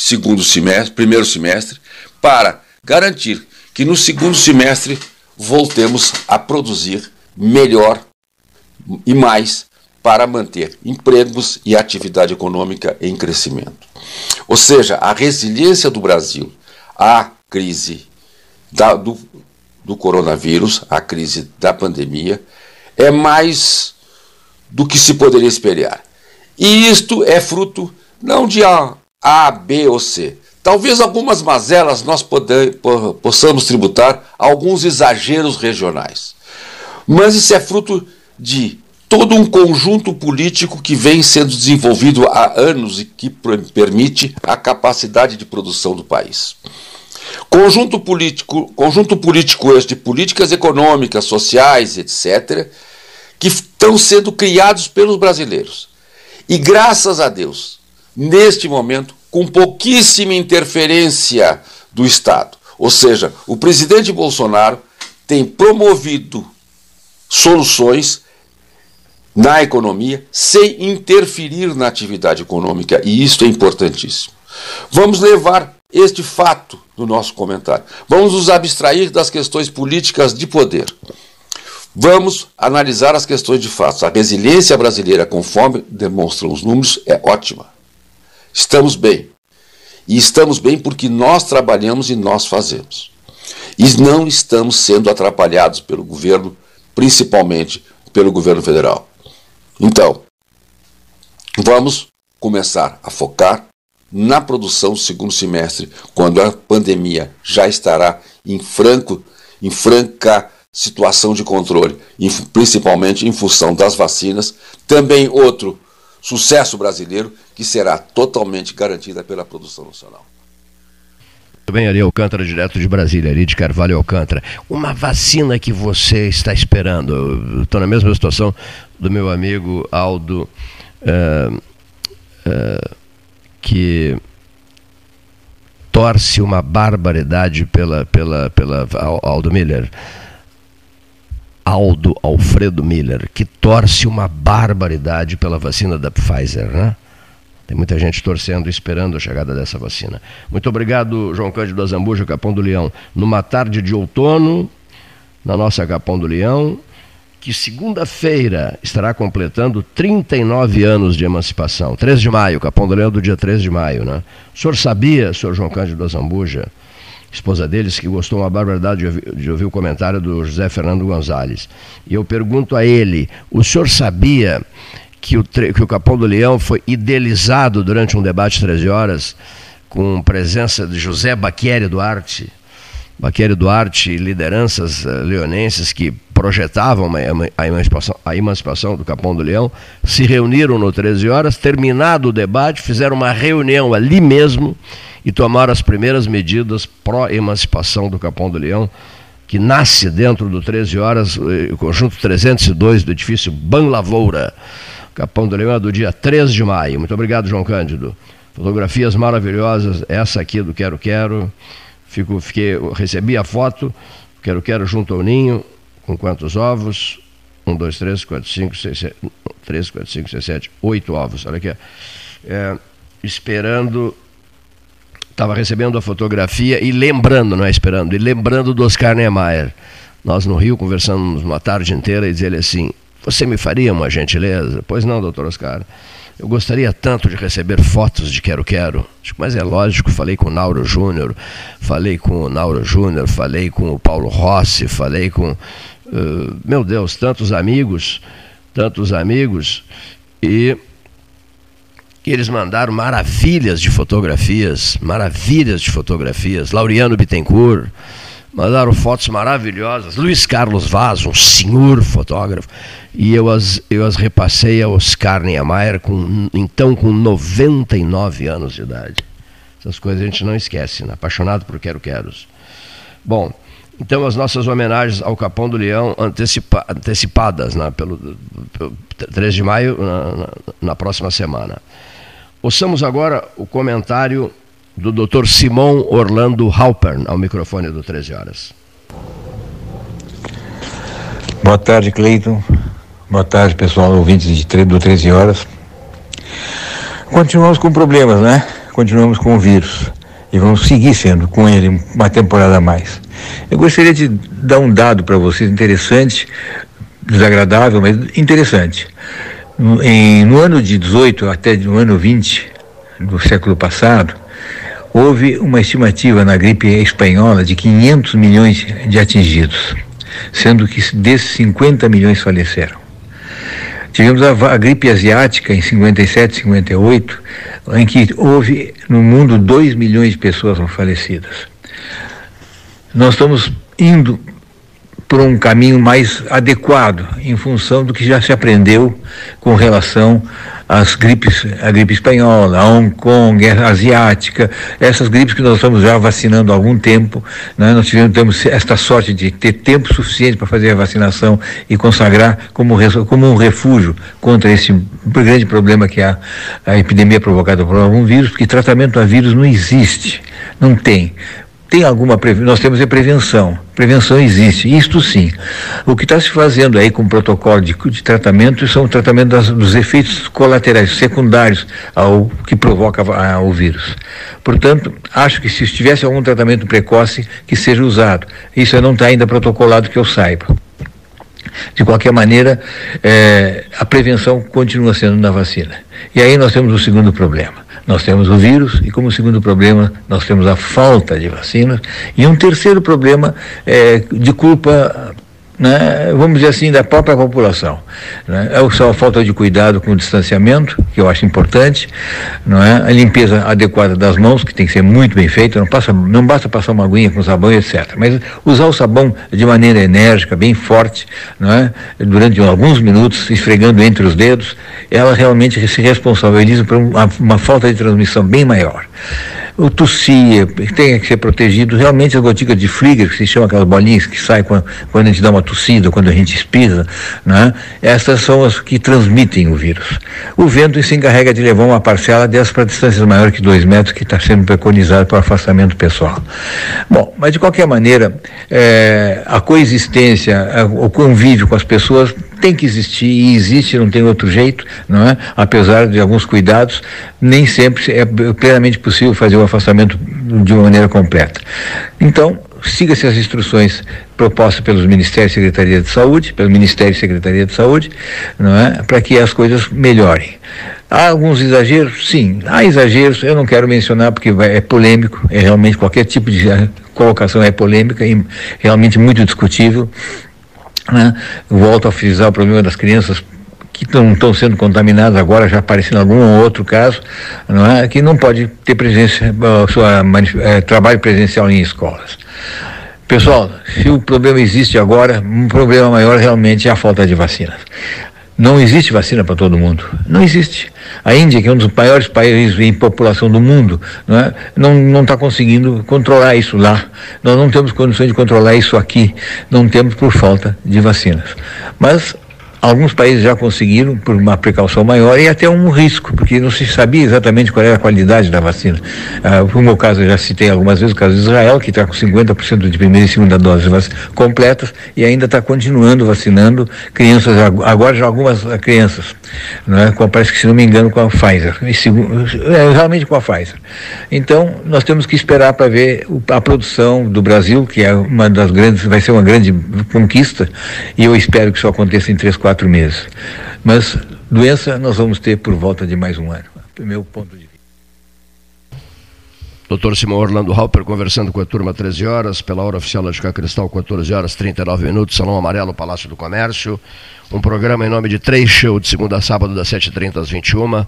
segundo semestre, primeiro semestre, para garantir que no segundo semestre voltemos a produzir melhor e mais para manter empregos e atividade econômica em crescimento. Ou seja, a resiliência do Brasil à crise da, do, do coronavírus, à crise da pandemia, é mais do que se poderia esperar. E isto é fruto não de A, A B ou C. Talvez algumas mazelas nós possamos tributar alguns exageros regionais. Mas isso é fruto de todo um conjunto político que vem sendo desenvolvido há anos e que permite a capacidade de produção do país. Conjunto político, conjunto político este de políticas econômicas, sociais, etc., que estão sendo criados pelos brasileiros. E graças a Deus, neste momento, com pouquíssima interferência do Estado. Ou seja, o presidente Bolsonaro tem promovido soluções na economia sem interferir na atividade econômica, e isso é importantíssimo. Vamos levar este fato no nosso comentário. Vamos nos abstrair das questões políticas de poder. Vamos analisar as questões de fato. A resiliência brasileira, conforme demonstram os números, é ótima. Estamos bem. E estamos bem porque nós trabalhamos e nós fazemos. E não estamos sendo atrapalhados pelo governo, principalmente pelo governo federal. Então, vamos começar a focar na produção do segundo semestre, quando a pandemia já estará em franco, em franca situação de controle, principalmente em função das vacinas. Também outro sucesso brasileiro que será totalmente garantida pela produção nacional. Muito bem, Ari Alcântara, direto de Brasília, Ari de Carvalho Alcântara. Uma vacina que você está esperando? Estou na mesma situação do meu amigo Aldo, uh, uh, que torce uma barbaridade pela, pela, pela Aldo Miller. Aldo Alfredo Miller, que torce uma barbaridade pela vacina da Pfizer, né? Tem muita gente torcendo, esperando a chegada dessa vacina. Muito obrigado, João Cândido Azambuja, Capão do Leão. Numa tarde de outono, na nossa Capão do Leão, que segunda-feira estará completando 39 anos de emancipação. 3 de maio, Capão do Leão do dia 3 de maio, né? O senhor sabia, senhor João Cândido Azambuja, esposa deles, que gostou uma barbaridade de ouvir, de ouvir o comentário do José Fernando Gonzalez. E eu pergunto a ele, o senhor sabia que o, que o Capão do Leão foi idealizado durante um debate 13 horas, com presença de José Baquieri Duarte, Baquieri Duarte lideranças uh, leonenses que projetavam a emancipação, a emancipação do Capão do Leão, se reuniram no 13 horas, terminado o debate, fizeram uma reunião ali mesmo e tomaram as primeiras medidas pró-emancipação do Capão do Leão que nasce dentro do 13 Horas, o conjunto 302 do edifício Ban Lavoura, Capão do Leão, do dia 3 de maio. Muito obrigado, João Cândido. Fotografias maravilhosas, essa aqui do Quero Quero. Fico, fiquei, recebi a foto, Quero Quero junto ao ninho, com quantos ovos? 1, 2, 3, 4, 5, 6, 7, 3, 4, 5, 6, 7, 8 ovos. Olha aqui. É, esperando estava recebendo a fotografia e lembrando, não é esperando, e lembrando do Oscar Niemeyer. Nós no Rio conversamos uma tarde inteira e dizia ele assim: Você me faria uma gentileza? Pois não, doutor Oscar. Eu gostaria tanto de receber fotos de Quero Quero. Mas é lógico, falei com o Nauro Júnior, falei com o Nauro Júnior, falei com o Paulo Rossi, falei com. Uh, meu Deus, tantos amigos, tantos amigos. E e eles mandaram maravilhas de fotografias, maravilhas de fotografias. Laureano Bittencourt, mandaram fotos maravilhosas. Luiz Carlos Vaz, um senhor fotógrafo. E eu as, eu as repassei a Oscar Niemeyer, com, então com 99 anos de idade. Essas coisas a gente não esquece, né? apaixonado por Quero Queros. Bom, então as nossas homenagens ao Capão do Leão antecipa, antecipadas né, pelo, pelo 3 de maio, na, na, na próxima semana. Ouçamos agora o comentário do Dr. Simão Orlando Halpern ao microfone do 13 Horas. Boa tarde, Cleiton. Boa tarde, pessoal, ouvintes de, do 13 Horas. Continuamos com problemas, né? Continuamos com o vírus. E vamos seguir sendo com ele uma temporada a mais. Eu gostaria de dar um dado para vocês interessante, desagradável, mas interessante. No, em, no ano de 18 até no ano 20 do século passado, houve uma estimativa na gripe espanhola de 500 milhões de atingidos, sendo que desses 50 milhões faleceram. Tivemos a, a, gripe asiática em 57, 58, em que houve no mundo 2 milhões de pessoas falecidas. Nós estamos indo por um caminho mais adequado, em função do que já se aprendeu com relação às gripes, a gripe espanhola, a Hong Kong, a asiática, essas gripes que nós estamos já vacinando há algum tempo. Né? Nós tivemos, temos esta sorte de ter tempo suficiente para fazer a vacinação e consagrar como, como um refúgio contra esse grande problema que é a, a epidemia provocada por algum vírus, porque tratamento a vírus não existe, não tem tem alguma nós temos a prevenção. Prevenção existe, isto sim. O que está se fazendo aí com o protocolo de, de tratamento são o tratamento das, dos efeitos colaterais secundários ao que provoca a, o vírus. Portanto, acho que se tivesse algum tratamento precoce que seja usado. Isso não está ainda protocolado que eu saiba. De qualquer maneira, é, a prevenção continua sendo na vacina. E aí nós temos o segundo problema nós temos o vírus e como segundo problema nós temos a falta de vacinas. E um terceiro problema é de culpa né, vamos dizer assim, da própria população. Né? É só a falta de cuidado com o distanciamento, que eu acho importante, não é? a limpeza adequada das mãos, que tem que ser muito bem feita, não, passa, não basta passar uma aguinha com sabão, etc. Mas usar o sabão de maneira enérgica, bem forte, não é? durante alguns minutos, esfregando entre os dedos, ela realmente se responsabiliza por uma, uma falta de transmissão bem maior o tossia, tem que ser protegido. Realmente as gotículas de Flieger, que se chama aquelas bolinhas que saem quando, quando a gente dá uma tossida, quando a gente espirra, né? essas são as que transmitem o vírus. O vento se encarrega de levar uma parcela dessas para distâncias maiores que dois metros, que está sendo preconizado para afastamento pessoal. Bom, mas de qualquer maneira, é, a coexistência, o convívio com as pessoas tem que existir e existe, não tem outro jeito, não é? Apesar de alguns cuidados, nem sempre é plenamente possível fazer o afastamento de uma maneira completa. Então, siga-se as instruções propostas pelos Ministérios e Secretaria de Saúde, pelo Ministério e Secretaria de Saúde, não é? Para que as coisas melhorem. Há alguns exageros? Sim, há exageros, eu não quero mencionar porque é polêmico, é realmente qualquer tipo de colocação é polêmica e realmente muito discutível. Né? Volto a frisar o problema das crianças que não estão sendo contaminadas agora, já aparecendo algum outro caso, não é? que não pode ter presença, sua, é, trabalho presencial em escolas. Pessoal, se o problema existe agora, um problema maior realmente é a falta de vacinas. Não existe vacina para todo mundo. Não existe. A Índia, que é um dos maiores países em população do mundo, não está conseguindo controlar isso lá. Nós não temos condições de controlar isso aqui. Não temos por falta de vacinas. Mas Alguns países já conseguiram por uma precaução maior e até um risco, porque não se sabia exatamente qual era a qualidade da vacina. Ah, no meu caso, eu já citei algumas vezes o caso de Israel, que está com 50% de primeira e segunda dose completas e ainda está continuando vacinando crianças, agora já algumas crianças, né, com, parece que se não me engano com a Pfizer, é, realmente com a Pfizer. Então, nós temos que esperar para ver a produção do Brasil, que é uma das grandes, vai ser uma grande conquista, e eu espero que isso aconteça em três, quatro quatro meses. Mas doença nós vamos ter por volta de mais um ano. Meu ponto de vista. Doutor Simão Orlando Halper conversando com a turma 13 horas, pela hora oficial da Chica Cristal, 14 horas 39 minutos, Salão Amarelo, Palácio do Comércio. Um programa em nome de três show de segunda a sábado, das 7h30 às 21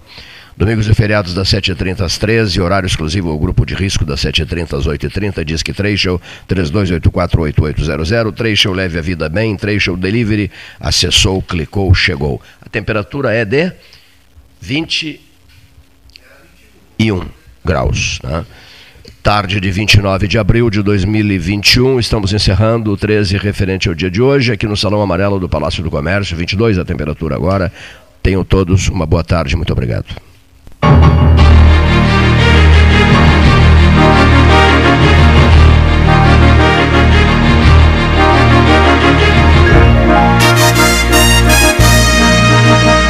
Domingos e feriados das 7h30 às 13 horário exclusivo ao grupo de risco das 7h30 às 8h30, diz que Trecho 32848800, Trecho leve a vida bem, Trecho delivery, acessou, clicou, chegou. A temperatura é de 21 graus, né? Tarde de 29 de abril de 2021, estamos encerrando o 13 referente ao dia de hoje, aqui no Salão Amarelo do Palácio do Comércio, 22 a temperatura agora. Tenham todos uma boa tarde, muito obrigado. you